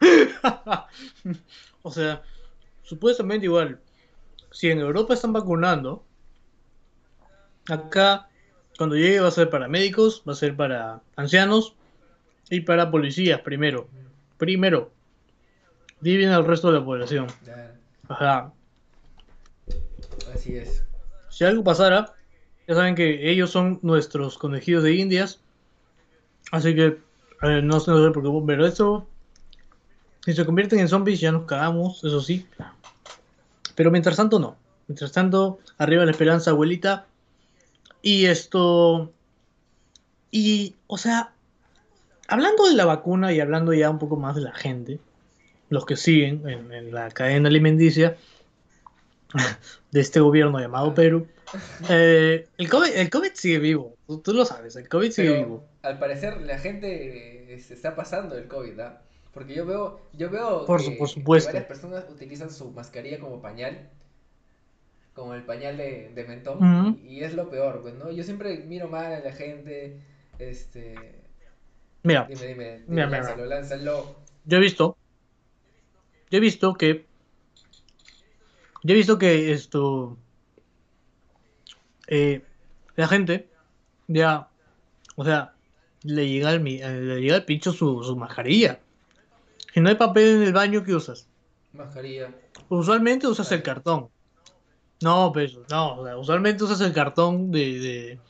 Speaker 2: o sea, supuestamente igual, si en Europa están vacunando, acá cuando llegue va a ser para médicos, va a ser para ancianos y para policías primero. Primero. Viven al resto de la población. Ajá.
Speaker 1: así es.
Speaker 2: Si algo pasara, ya saben que ellos son nuestros conejillos de indias. Así que eh, no, se- no se preocupen, pero eso, si se convierten en zombies ya nos cagamos, eso sí. Pero mientras tanto no. Mientras tanto, arriba la esperanza, abuelita. Y esto... Y, o sea, hablando de la vacuna y hablando ya un poco más de la gente, los que siguen en, en la cadena alimenticia de este gobierno llamado Perú, eh, el, COVID, el COVID sigue vivo, tú, tú lo sabes, el COVID sigue
Speaker 1: Pero
Speaker 2: vivo.
Speaker 1: al parecer la gente eh, se está pasando el COVID, ¿ah? Porque yo veo, yo veo
Speaker 2: Por
Speaker 1: que,
Speaker 2: por
Speaker 1: que varias personas utilizan su mascarilla como pañal, como el pañal de, de mentón, y, y es lo peor, pues, ¿no? Yo siempre miro mal a la gente, este,
Speaker 2: Mira,
Speaker 1: dime, dime, dime,
Speaker 2: Mira, mira,
Speaker 1: lánzalo, lánzalo.
Speaker 2: yo he visto, yo he visto que, yo he visto que esto, eh, la gente ya, o sea, le llega al, le llega al pincho su, su mascarilla. Si no hay papel en el baño, ¿qué usas?
Speaker 1: Mascarilla.
Speaker 2: Usualmente usas el cartón. No, pues, no, o sea, usualmente usas el cartón de, de-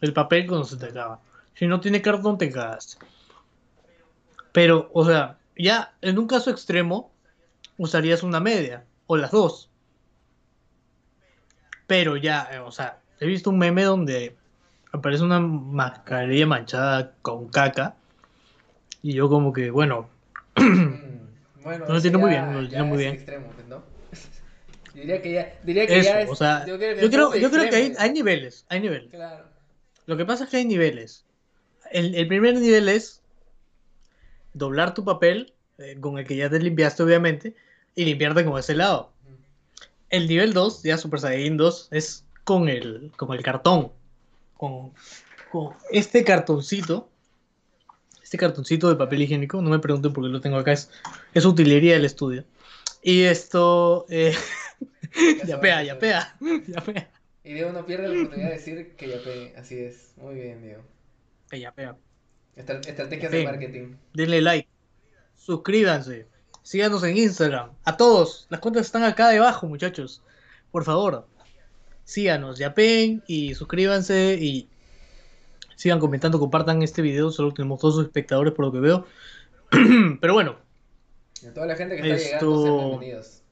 Speaker 2: el papel cuando se te acaba. Si no tiene cartón, te cagaste. Pero, o sea, ya en un caso extremo, usarías una media, o las dos. Pero ya, eh, o sea, he visto un meme donde aparece una mascarilla manchada con caca. Y yo como que, bueno,
Speaker 1: Bueno,
Speaker 2: Lo
Speaker 1: eso
Speaker 2: entiendo muy bien, lo entiendo muy bien.
Speaker 1: extremo, ¿no? diría que ya, diría que
Speaker 2: eso,
Speaker 1: ya es,
Speaker 2: o sea,
Speaker 1: yo creo que
Speaker 2: yo creo, yo que hay, hay niveles, hay niveles.
Speaker 1: Claro.
Speaker 2: Lo que pasa es que hay niveles. El, el primer nivel es doblar tu papel, eh, con el que ya te limpiaste, obviamente, y limpiarte con ese lado. El nivel 2, ya Super Saiyan 2, es con el, con el cartón. Con, con este cartoncito. Este cartoncito de papel higiénico. No me pregunten por qué lo tengo acá. Es, es utilería del estudio. Y esto. eh, ya pega, ya pega. Ya pega.
Speaker 1: Y Diego no pierde la oportunidad de decir que ya pegué. Así es. Muy bien, Diego.
Speaker 2: Ya pega.
Speaker 1: Estra- estrategias
Speaker 2: Ya
Speaker 1: de marketing.
Speaker 2: denle like, suscríbanse, síganos en Instagram, a todos, las cuentas están acá debajo, muchachos, por favor, síganos, yapen y suscríbanse y sigan comentando, compartan este video, solo tenemos dos espectadores por lo que veo, pero bueno,
Speaker 1: Y a toda la gente que está
Speaker 2: Esto-
Speaker 1: llegando, sean bienvenidos.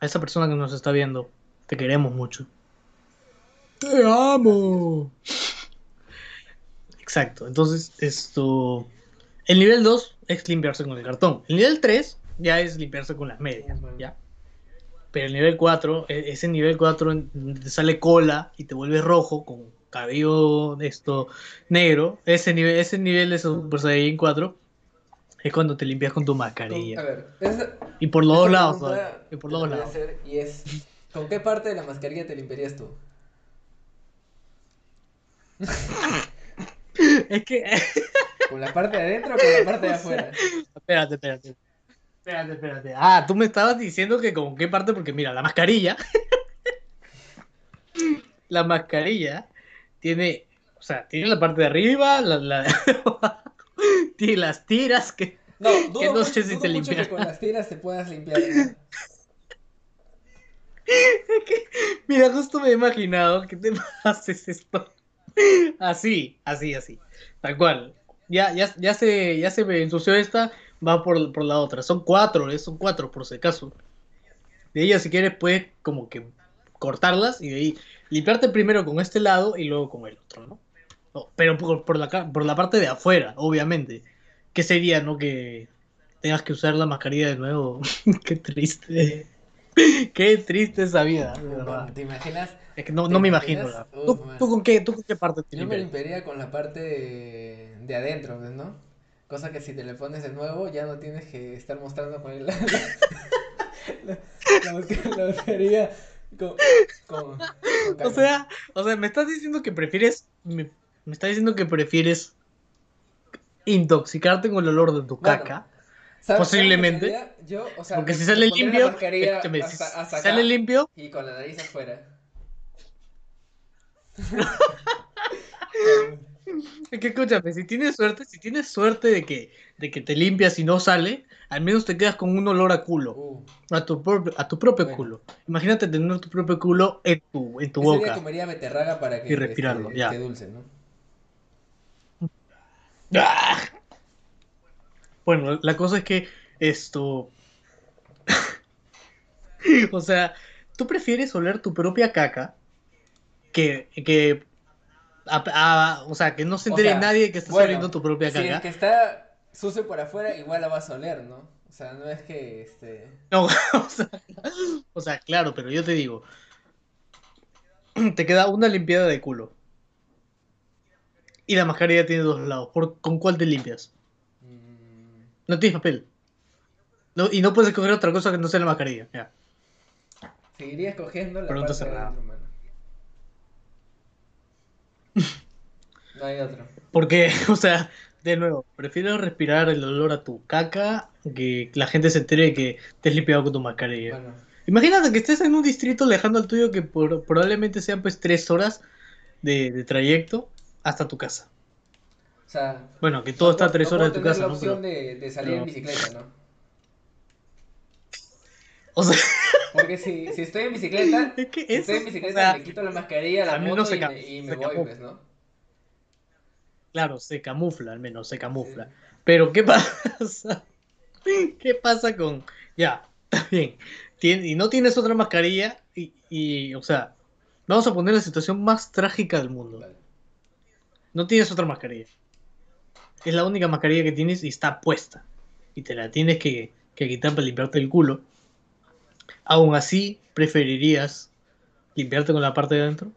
Speaker 2: a esa persona que nos está viendo, te queremos mucho. Te amo. Exacto, entonces esto... El nivel 2 es limpiarse con el cartón. El nivel 3 ya es limpiarse con las medias, ¿ya? Pero el nivel 4, e- ese nivel 4 en donde te sale cola y te vuelve rojo con cabello esto negro, ese nivel, ese nivel de Super Saiyan 4 es cuando te limpias con tu mascarilla.
Speaker 1: a ver,
Speaker 2: Y por los dos lados, y por los lados.
Speaker 1: hacer y es, ¿con qué parte de la mascarilla te limpiarías tú?
Speaker 2: Es que
Speaker 1: ¿Con la parte de adentro o con la parte de afuera?
Speaker 2: Espérate, espérate. Espérate, espérate. Ah, tú me estabas diciendo que con qué parte, porque mira, la mascarilla. la mascarilla tiene. O sea, tiene la parte de arriba, la, la- tiene las tiras que.
Speaker 1: No,
Speaker 2: Que
Speaker 1: dudo,
Speaker 2: no
Speaker 1: mucho,
Speaker 2: sé si
Speaker 1: mucho
Speaker 2: limpias.
Speaker 1: que con las tiras te puedas limpiar. ¿no?
Speaker 2: Mira, justo me he imaginado que te haces esto. Así, así, así. Tal cual. Ya, ya, ya se, ya se me ensució esta, va por, por la otra. Son cuatro, ¿eh? son cuatro por si acaso. De ella, si quieres, puedes como que cortarlas y de ahí limpiarte primero con este lado y luego con el otro, ¿no? No, pero por, por la, por la parte de afuera, obviamente. ¿qué sería, no? Que tengas que usar la mascarilla de nuevo. Qué triste. Qué triste esa vida.
Speaker 1: ¿Te imaginas?
Speaker 2: Es que no,
Speaker 1: ¿te
Speaker 2: no me imagino. la-
Speaker 1: Uf,
Speaker 2: ¿Tú, tú con qué, ¿Tú con qué parte te
Speaker 1: Yo me limpiaría con la parte de, de adentro, ¿no? Cosa que si te le pones de nuevo ya no tienes que estar mostrando con el, la, la, la la mascarilla con, con, con
Speaker 2: O sea, o sea, me estás diciendo que prefieres. Me, me estás diciendo que prefieres intoxicarte con el olor de tu
Speaker 1: Bueno,
Speaker 2: caca.
Speaker 1: ¿Sabes-
Speaker 2: posiblemente?
Speaker 1: Yo, o sea,
Speaker 2: Porque si sale limpio, si
Speaker 1: hasta, hasta
Speaker 2: sale limpio,
Speaker 1: y con la nariz afuera.
Speaker 2: es que escúchame, si tienes suerte, si tienes suerte de que, de que te limpias y no sale, al menos te quedas con un olor a culo,
Speaker 1: Uh,
Speaker 2: a tu propio, a tu propio
Speaker 1: Bueno.
Speaker 2: culo. Imagínate tener tu propio culo en tu, en tu
Speaker 1: ese día
Speaker 2: boca.
Speaker 1: comería beterraga para que
Speaker 2: Y respirarlo,
Speaker 1: este,
Speaker 2: ya.
Speaker 1: esté dulce, ¿no?
Speaker 2: ¡Ah! Bueno, la cosa es que esto. o sea, tú prefieres oler tu propia caca que. que a- a- o sea, que no se
Speaker 1: O
Speaker 2: entere
Speaker 1: sea,
Speaker 2: nadie que estás
Speaker 1: bueno,
Speaker 2: oliendo tu propia
Speaker 1: Si es
Speaker 2: caca.
Speaker 1: que está sucio por afuera, igual la vas a oler, ¿no? O sea, no es que este.
Speaker 2: No, o sea, o sea, claro, pero yo te digo. Te queda una limpiada de culo. Y la mascarilla tiene dos lados. ¿Por, ¿Con cuál te limpias?
Speaker 1: mm,
Speaker 2: No tienes papel. No, y no puedes escoger otra cosa que no sea la mascarilla. Ya.
Speaker 1: seguiría escogiendo la
Speaker 2: Pregunta
Speaker 1: parte de
Speaker 2: cerrada.
Speaker 1: mano. No hay otro.
Speaker 2: Porque, o sea, de nuevo, prefiero respirar el olor a tu caca que la gente se entere que te has limpiado con tu mascarilla.
Speaker 1: Bueno,
Speaker 2: Imagínate que estés en un distrito lejano al tuyo que por- probablemente sean pues tres horas de, de trayecto hasta tu casa.
Speaker 1: o sea.
Speaker 2: Bueno, que todo
Speaker 1: no
Speaker 2: está a tres
Speaker 1: no
Speaker 2: horas de tu casa,
Speaker 1: la opción de, de salir
Speaker 2: pero-
Speaker 1: en bicicleta, ¿no?
Speaker 2: o sea,
Speaker 1: Porque si, si estoy en bicicleta,
Speaker 2: es que
Speaker 1: si estoy en
Speaker 2: o
Speaker 1: bicicleta,
Speaker 2: sea,
Speaker 1: le quito la mascarilla la moto y me, y me voy,
Speaker 2: camufla.
Speaker 1: pues, ¿no?
Speaker 2: claro, se camufla, al menos se camufla.
Speaker 1: Sí.
Speaker 2: Pero ¿qué pasa? ¿Qué pasa con... Ya, está bien. Tien- y no tienes otra mascarilla y, y, o sea, vamos a poner la situación más trágica del mundo.
Speaker 1: Vale.
Speaker 2: No tienes otra mascarilla. Es la única mascarilla que tienes y está puesta. Y te la tienes que, que quitar para limpiarte el culo. Aún así, preferirías limpiarte con la parte de adentro.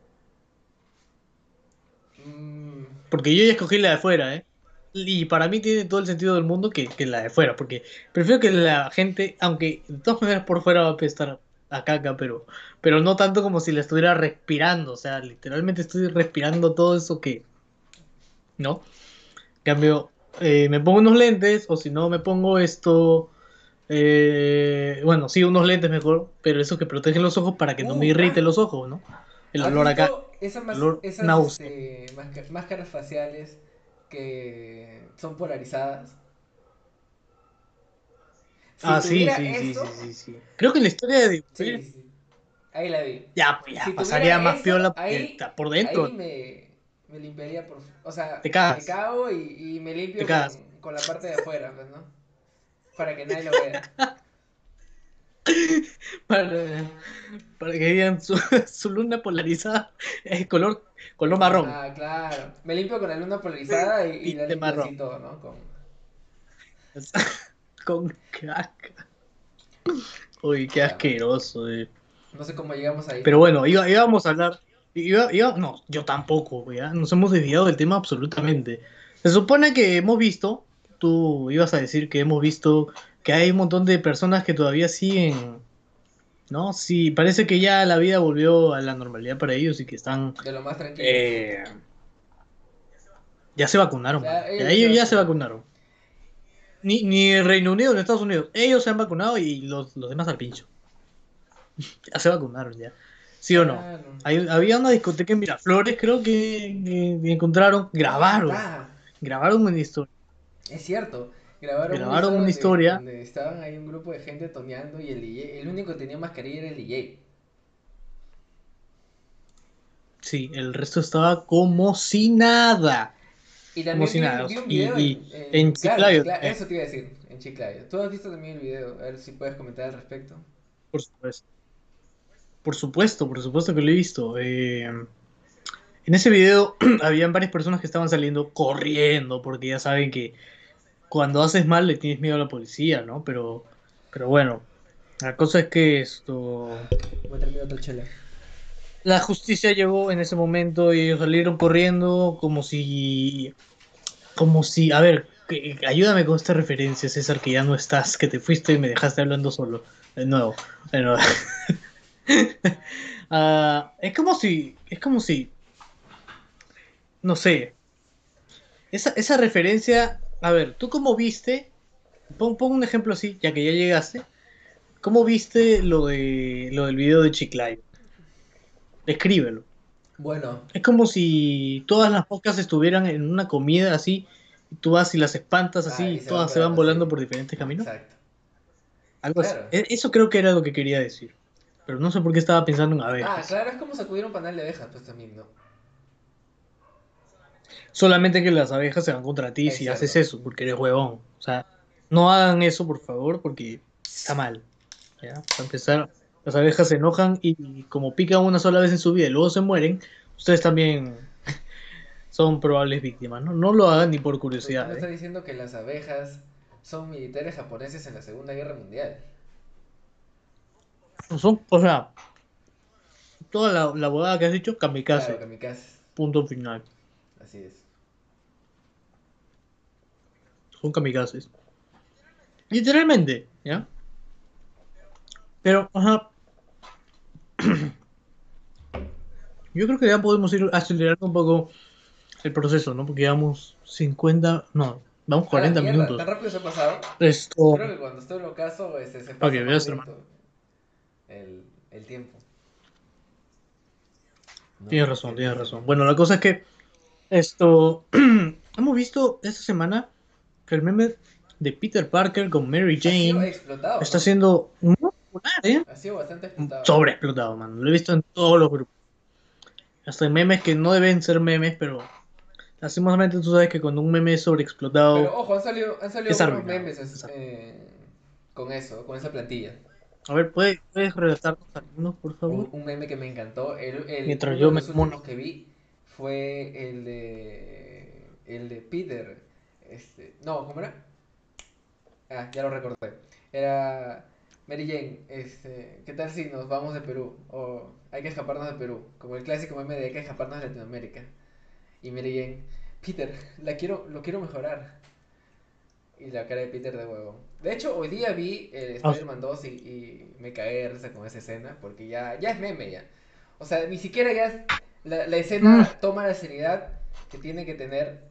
Speaker 1: Mm,
Speaker 2: Porque yo ya escogí la de afuera, ¿eh? Y para mí tiene todo el sentido del mundo que, que la de afuera. Porque prefiero que la gente, aunque de todas maneras por fuera va a apestar a caca, pero, pero no tanto como si la estuviera respirando. O sea, literalmente estoy respirando todo eso que. ¿No? En cambio, eh, me pongo unos lentes, o si no, me pongo esto. Eh, bueno, sí, unos lentes mejor, pero esos que protegen los ojos para que no
Speaker 1: Uh,
Speaker 2: me irrite
Speaker 1: ah.
Speaker 2: los ojos, ¿no? El
Speaker 1: ¿has
Speaker 2: olor acá.
Speaker 1: Esas,
Speaker 2: olor
Speaker 1: esas este, máscaras faciales que son polarizadas. Si
Speaker 2: ah, sí, sí, sí, sí, sí, sí. Creo que la historia de
Speaker 1: Sí. Ahí la vi.
Speaker 2: Ya, pues ya,
Speaker 1: Si
Speaker 2: pasaría más
Speaker 1: eso,
Speaker 2: piola
Speaker 1: ahí-
Speaker 2: por dentro.
Speaker 1: Ahí me, me limpiaría por... O sea,
Speaker 2: Te
Speaker 1: cago y, y me limpio con, con la parte de afuera, pues, ¿no? Para que nadie lo vea.
Speaker 2: Para, para que digan su, su luna polarizada es color, color marrón.
Speaker 1: Ah, claro. Me limpio con la luna polarizada y, y
Speaker 2: Y
Speaker 1: la
Speaker 2: de
Speaker 1: limpio
Speaker 2: marrón.
Speaker 1: así todo, ¿no? Con...
Speaker 2: Con caca. Uy, qué
Speaker 1: Claro.
Speaker 2: asqueroso. eh.
Speaker 1: No sé cómo llegamos ahí.
Speaker 2: Pero bueno, iba- íbamos a hablar. Iba, iba- no, yo tampoco, ya. Nos hemos desviado del tema absolutamente. Se supone que hemos visto, tú ibas a decir que hemos visto que hay un montón de personas que todavía siguen, ¿no? Sí, parece que ya la vida volvió a la normalidad para ellos y que están,
Speaker 1: De lo más tranquilo.
Speaker 2: eh, ya se vacunaron.
Speaker 1: Ellos
Speaker 2: Ya
Speaker 1: se
Speaker 2: ellos ya se
Speaker 1: vacunaron.
Speaker 2: Ni, ni Reino Unido ni en Estados Unidos. Ellos se han vacunado y los, los demás al pincho. ya se vacunaron ya. ¿Sí o no?
Speaker 1: Claro.
Speaker 2: Hay- había una discoteca en Miraflores, creo que encontraron, grabaron,
Speaker 1: Ah,
Speaker 2: grabaron una historia.
Speaker 1: Es cierto. Grabaron,
Speaker 2: Grabaron una historia.
Speaker 1: Donde, estaban ahí un grupo de gente toneando y el DJ, el único que tenía mascarilla era el DJ.
Speaker 2: Sí, el resto estaba como si nada.
Speaker 1: Y también
Speaker 2: si
Speaker 1: vi,
Speaker 2: nada,
Speaker 1: vi un
Speaker 2: y-
Speaker 1: video
Speaker 2: y
Speaker 1: en,
Speaker 2: en Chiclayo,
Speaker 1: Chicla-. Eso te iba a decir, en Chiclayo. ¿Tú has visto también el video? A ver si puedes comentar al respecto.
Speaker 2: Por supuesto. Por supuesto, por supuesto que lo he visto. Eh, en ese video habían varias personas que estaban saliendo corriendo porque ya saben que cuando haces mal le tienes miedo a la policía, ¿no? Pero, pero bueno, la cosa es que esto...
Speaker 1: Voy a terminar otra chela.
Speaker 2: La justicia llegó en ese momento y ellos salieron corriendo como si... Como si... A ver, que- ayúdame con esta referencia, César, que ya no estás, que te fuiste y me dejaste hablando solo. De nuevo. Nuevo. Ah, es como si... Es como si... No sé. Esa, esa referencia... A ver, ¿tú cómo viste? Pon, pon un ejemplo así, ya que ya llegaste. ¿Cómo viste lo de lo del video de Chiclay? Descríbelo.
Speaker 1: Bueno,
Speaker 2: Es como si todas las moscas estuvieran en una comida así, y tú vas y las espantas así,
Speaker 1: Ah, y
Speaker 2: y
Speaker 1: se
Speaker 2: todas
Speaker 1: van
Speaker 2: se van
Speaker 1: volando,
Speaker 2: por diferentes caminos.
Speaker 1: exacto.
Speaker 2: Algo así.
Speaker 1: Claro.
Speaker 2: E- Eso creo que era lo que quería decir. Pero no sé por qué estaba pensando en
Speaker 1: Ah,
Speaker 2: abejas.
Speaker 1: claro, es como sacudir un panal de abejas, pues también, ¿no?
Speaker 2: Solamente que las abejas se van contra ti si haces eso, porque eres huevón. O sea, no hagan eso, por favor, porque está mal. ¿ya? Para empezar, las abejas se enojan y como pican una sola vez en su vida y luego se mueren, ustedes también son probables víctimas, ¿no? No lo hagan ni por
Speaker 1: Pero tú
Speaker 2: curiosidad.
Speaker 1: me
Speaker 2: ¿eh?
Speaker 1: estás diciendo que las abejas son militares japoneses en la Segunda Guerra Mundial.
Speaker 2: Son, o sea, toda la, la bodada que has dicho, kamikaze.
Speaker 1: Claro, kamikazes.
Speaker 2: Punto final.
Speaker 1: Así es.
Speaker 2: Son kamikazes. Literalmente, ¿ya? Pero, ajá. Yo creo que ya podemos ir acelerando un poco el proceso, ¿no? Porque llevamos 50, no, vamos
Speaker 1: Ah,
Speaker 2: 40
Speaker 1: mierda,
Speaker 2: minutos.
Speaker 1: ¿Tan rápido se ha pasado?
Speaker 2: Esto,
Speaker 1: Creo que cuando estoy en ocaso este, se pasa
Speaker 2: Ok, voy a hacer
Speaker 1: el, el tiempo. No,
Speaker 2: tienes razón, tienes razón. Bueno, la cosa es que esto, hemos visto esta semana que el meme de Peter Parker con Mary Jane está siendo muy popular, ¿eh?
Speaker 1: Ha sido bastante explotado.
Speaker 2: sobreexplotado, mano. Lo he visto en todos los grupos. Hasta en memes que no deben ser memes, pero lastimosamente tú sabes que cuando un meme es sobreexplotado,
Speaker 1: Pero ojo, han salido, han salido
Speaker 2: arruinado,
Speaker 1: memes
Speaker 2: es
Speaker 1: eh, con eso, con esa plantilla.
Speaker 2: a ver, ¿puedes, puedes relatarnos algunos, por favor?
Speaker 1: Un, un meme que me encantó. El, el,
Speaker 2: Mientras
Speaker 1: uno
Speaker 2: yo
Speaker 1: de
Speaker 2: me
Speaker 1: los últimos que vi fue el de. El de Peter. Este, no, ¿cómo era? Ah, ya lo recordé. Era. Mary Jane, este, ¿qué tal si nos vamos de Perú? O hay que escaparnos de Perú. Como el clásico meme de hay que escaparnos de Latinoamérica. Y Mary Jane, Peter, la quiero, lo quiero mejorar. Y la cara de Peter de huevo. De hecho, hoy día vi eh,
Speaker 2: Ah.
Speaker 1: Spider-Man 2 y, y me cagué de risa con esa escena. Porque ya, ya es meme ya. O sea, ni siquiera ya es- la, la escena
Speaker 2: Mm.
Speaker 1: toma la seriedad que tiene que tener.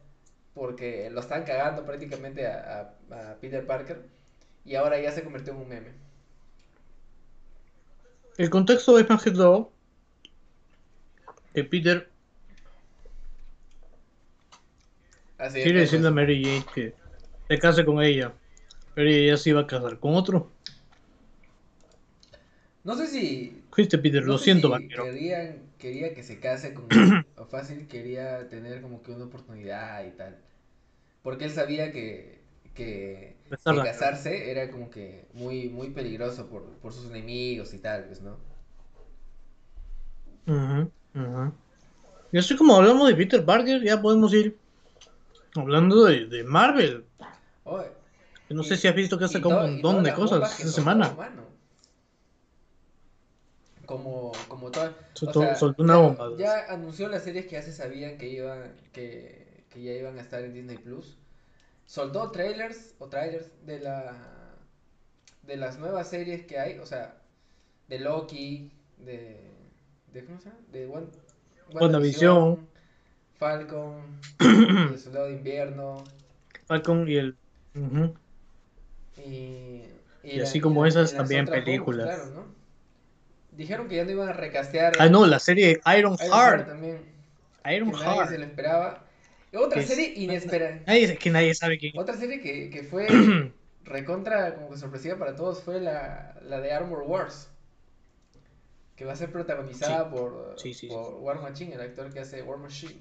Speaker 1: Porque lo están cagando prácticamente a, a- a Peter Parker. Y ahora ya se convirtió en un meme.
Speaker 2: El contexto es más que todo que Peter
Speaker 1: Así
Speaker 2: quiere decirle a Mary Jane que se case con ella, pero ella se iba a casar con otro.
Speaker 1: No sé si
Speaker 2: Fuiste Peter,
Speaker 1: No
Speaker 2: lo siento,
Speaker 1: si
Speaker 2: vaquero.
Speaker 1: querían- quería que se case con o fácil quería tener como que una oportunidad y tal. Porque él sabía que, que, que casarse era como que muy, muy peligroso por, por sus enemigos y tal, pues, ¿no?
Speaker 2: Ujú, ujú. Y así como hablamos de Peter Parker, ya podemos ir hablando de, de Marvel. Que No
Speaker 1: y-
Speaker 2: sé si has visto que ha sacado un montón de cosas esta semana.
Speaker 1: Como, como toda, o
Speaker 2: Soltó,
Speaker 1: sea,
Speaker 2: soltó una
Speaker 1: ya-
Speaker 2: bomba.
Speaker 1: Ya anunció las series que ya se sabían que iban, que, que ya iban a estar en Disney Plus. Soltó trailers o trailers de la de las nuevas series que hay, o sea, de Loki, de, de ¿cómo se llama? De One,
Speaker 2: WandaVision.
Speaker 1: Falcon, El Soldado de Invierno
Speaker 2: Falcon y el.
Speaker 1: y,
Speaker 2: Y así como esas, también películas.
Speaker 1: Claro, ¿no? Dijeron que ya no iban a recastear
Speaker 2: Ah, no, la serie Iron
Speaker 1: Iron
Speaker 2: Heart.
Speaker 1: también.
Speaker 2: Iron
Speaker 1: que nadie se
Speaker 2: Heart.
Speaker 1: lo esperaba. Otra
Speaker 2: Que
Speaker 1: serie inesperada.
Speaker 2: Nadie, que nadie sabe quién.
Speaker 1: Otra serie que, que fue recontra como que sorpresiva para todos fue la, la de Armor Wars. Que va a ser protagonizada por,
Speaker 2: Sí, sí, sí.
Speaker 1: por War Machine, el actor que hace War Machine.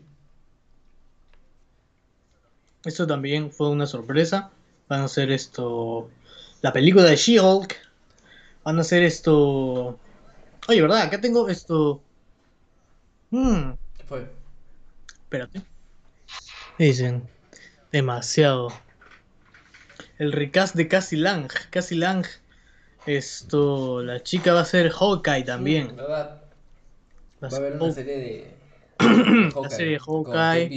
Speaker 2: Esto también fue una sorpresa. Van a hacer esto. La película de She-Hulk. Van a hacer esto. Oye, ¿verdad? Acá tengo esto. Hmm,
Speaker 1: ¿Qué fue?
Speaker 2: espérate. Dicen. Demasiado. el recast de Cassie Lang. Cassie Lang, esto, la chica va a ser Hawkeye también.
Speaker 1: Sí, ¿verdad?
Speaker 2: Va
Speaker 1: Va a haber una
Speaker 2: Haw-
Speaker 1: serie de.
Speaker 2: La serie de Hawkeye.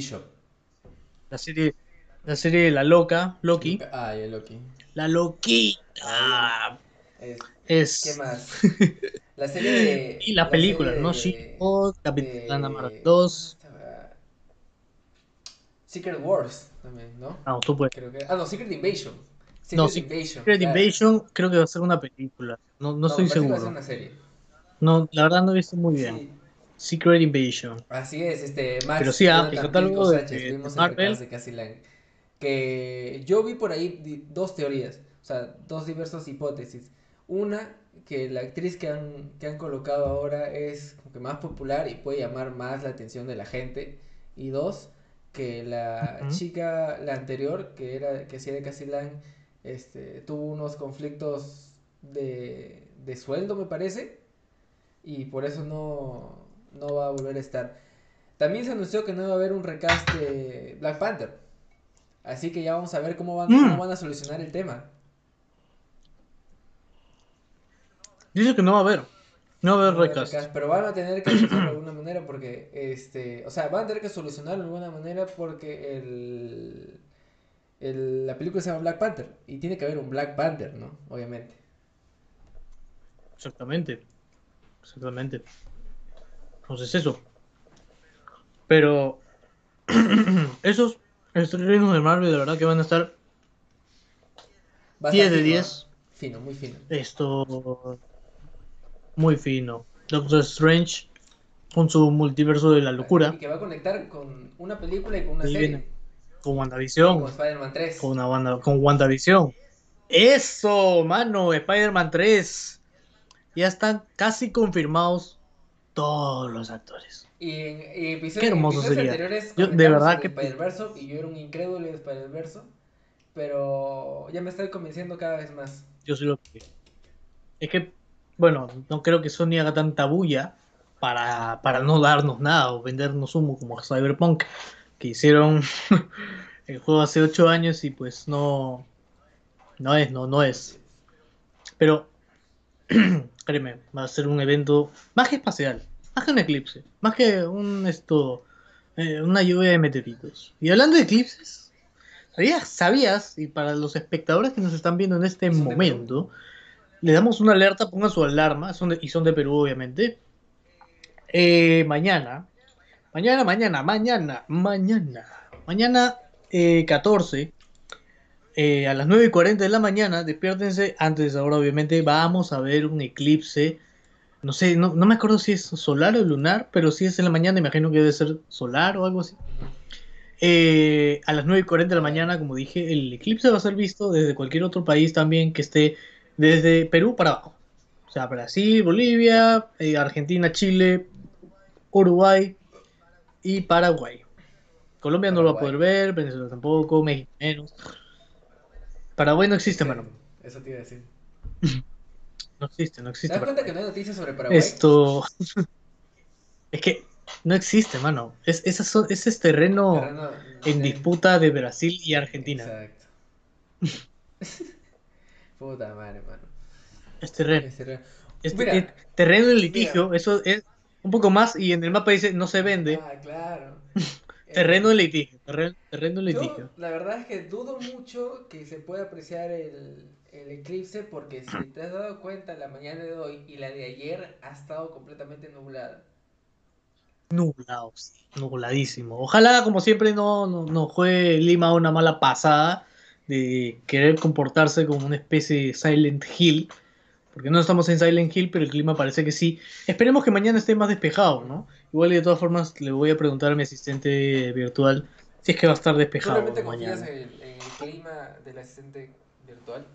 Speaker 2: La serie, la serie de la loca, Loki.
Speaker 1: Ah, ya Loki.
Speaker 2: La loquita.
Speaker 1: Es-
Speaker 2: Es.
Speaker 1: ¿Qué más? La serie de.
Speaker 2: Y
Speaker 1: la
Speaker 2: películas,
Speaker 1: serie
Speaker 2: ¿no? She-Hulk, Capitana Marvel 2.
Speaker 1: Secret Wars también, ¿no?
Speaker 2: No, tú puedes.
Speaker 1: Creo que. Ah, no, Secret Invasion. Secret
Speaker 2: No,
Speaker 1: Invasion.
Speaker 2: Secret
Speaker 1: claro.
Speaker 2: Invasion creo que va a ser una película. No, no estoy
Speaker 1: parece que va a ser
Speaker 2: seguro.
Speaker 1: una serie.
Speaker 2: No, la verdad no he visto muy bien.
Speaker 1: Sí,
Speaker 2: Secret Invasion.
Speaker 1: Así es, este, Max.
Speaker 2: Pero sí, ah, el catálogo de- de Marvel.
Speaker 1: de. Que yo vi por ahí dos teorías, o sea, dos diversas hipótesis. Una, que la actriz que han, que han colocado ahora es como que más popular y puede llamar más la atención de la gente. Y dos, que la chica, la anterior, que era, que hacía de Cassie Lang, este, tuvo unos conflictos de, de sueldo, me parece, y por eso no, no va a volver a estar. También se anunció que no va a haber un recast de Black Panther, así que ya vamos a ver cómo van,
Speaker 2: Mm.
Speaker 1: cómo van a solucionar el tema.
Speaker 2: Dice que no va a haber. No va a haber recast.
Speaker 1: pero van a tener que solucionarlo de alguna manera porque, este, o sea, van a tener que solucionarlo de alguna manera porque el, el- la película se llama Black Panther y tiene que haber un Black Panther, ¿no? Obviamente.
Speaker 2: Exactamente. Exactamente. Entonces eso. Pero esos estrenos de Marvel de verdad que van a estar
Speaker 1: a
Speaker 2: 10
Speaker 1: estar
Speaker 2: de
Speaker 1: fino,
Speaker 2: 10.
Speaker 1: ¿ah? Fino, muy fino.
Speaker 2: Esto muy fino. Doctor Strange con su multiverso de la locura.
Speaker 1: Y que va a conectar con una película y con una
Speaker 2: Ahí
Speaker 1: serie.
Speaker 2: viene. Con WandaVision.
Speaker 1: Spider-Man 3.
Speaker 2: Con una banda, con WandaVision. Eso, mano, Spider-Man 3. Ya están casi confirmados todos los actores.
Speaker 1: Y en, y episodios,
Speaker 2: Qué hermoso
Speaker 1: episodios
Speaker 2: sería.
Speaker 1: anteriores
Speaker 2: Yo, de verdad que-
Speaker 1: Spider-Verse y yo era un incrédulo de Spider-Verse, pero ya me estoy convenciendo cada vez más.
Speaker 2: Yo soy lo que. Es que, bueno, no creo que Sony haga tanta bulla para, para no darnos nada o vendernos humo como Cyberpunk, que hicieron el juego hace 8 años y pues no. No es, no, no es. Pero, créeme, va a ser un evento más que espacial, más que un eclipse, más que un esto, eh, una lluvia de meteoritos. Y hablando de eclipses, ¿sabías, sabías, y para los espectadores que nos están viendo en este
Speaker 1: ¿Y son de
Speaker 2: momento, le damos una alerta, pongan su alarma, son de- y son de Perú obviamente, eh, mañana, mañana, mañana, mañana, mañana, mañana eh, 14, eh, a las 9 y 40 de la mañana, despiértense, antes de esa hora obviamente, vamos a ver un eclipse, no sé, no, no me acuerdo si es solar o lunar, pero si es en la mañana, imagino que debe ser solar o algo así. Eh, a las 9 y 40 de la mañana, como dije, el eclipse va a ser visto desde cualquier otro país también que esté desde Perú para abajo. O sea, Brasil, Bolivia, eh, Argentina, Chile, Uruguay y Paraguay. Colombia no lo va a poder ver, Venezuela tampoco, México menos. Paraguay no existe,
Speaker 1: Sí,
Speaker 2: mano.
Speaker 1: Eso te iba a decir.
Speaker 2: No existe, no
Speaker 1: ¿Te
Speaker 2: existe.
Speaker 1: das cuenta
Speaker 2: Paraguay.
Speaker 1: que no hay noticias sobre Paraguay?
Speaker 2: Esto. es que no existe, mano. Es, esas son, ese es terreno
Speaker 1: Terreno-
Speaker 2: en
Speaker 1: sí.
Speaker 2: disputa de Brasil y Argentina.
Speaker 1: Exacto. Puta madre, mano.
Speaker 2: Es terreno.
Speaker 1: Es terreno.
Speaker 2: Es,
Speaker 1: Mira.
Speaker 2: es terreno en litigio, eso es un poco más y en el mapa dice no se vende.
Speaker 1: Ah, claro.
Speaker 2: Terreno en litigio, terreno, terreno en
Speaker 1: Yo,
Speaker 2: litigio.
Speaker 1: la verdad es que dudo mucho que se pueda apreciar el, el eclipse porque si te has dado cuenta la mañana de hoy y la de ayer ha estado completamente nublada.
Speaker 2: Nublado, sí, nubladísimo. Ojalá, como siempre, no, no, no juegue Lima una mala pasada de querer comportarse como una especie de Silent Hill. Porque no estamos en Silent Hill, pero el clima parece que sí. Esperemos que mañana esté más despejado, ¿no? Igual y de todas formas le voy a preguntar a mi asistente virtual si es que va a estar
Speaker 1: ¿Tú
Speaker 2: despejado
Speaker 1: confías
Speaker 2: mañana.
Speaker 1: en el, en el clima del asistente virtual?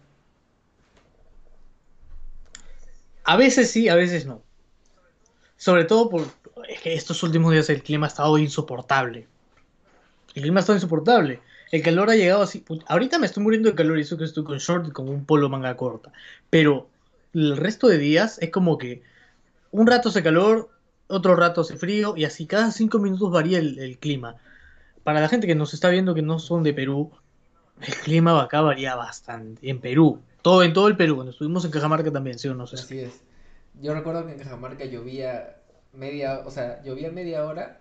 Speaker 2: A veces sí, a veces no. Sobre todo por es que estos últimos días el clima ha estado insoportable. El clima ha estado insoportable. El calor ha llegado así. Ahorita me estoy muriendo de calor y eso que estoy con short y con un polo manga corta. Pero el resto de días es como que un rato hace calor, otro rato hace frío y así cada cinco minutos varía el, el clima. Para la gente que nos está viendo que no son de Perú, el clima acá varía bastante. En Perú, todo, en todo el Perú, cuando estuvimos en Cajamarca también, ¿sí o no sé?
Speaker 1: Así es. Yo recuerdo que en Cajamarca llovía media, o sea, llovía media hora.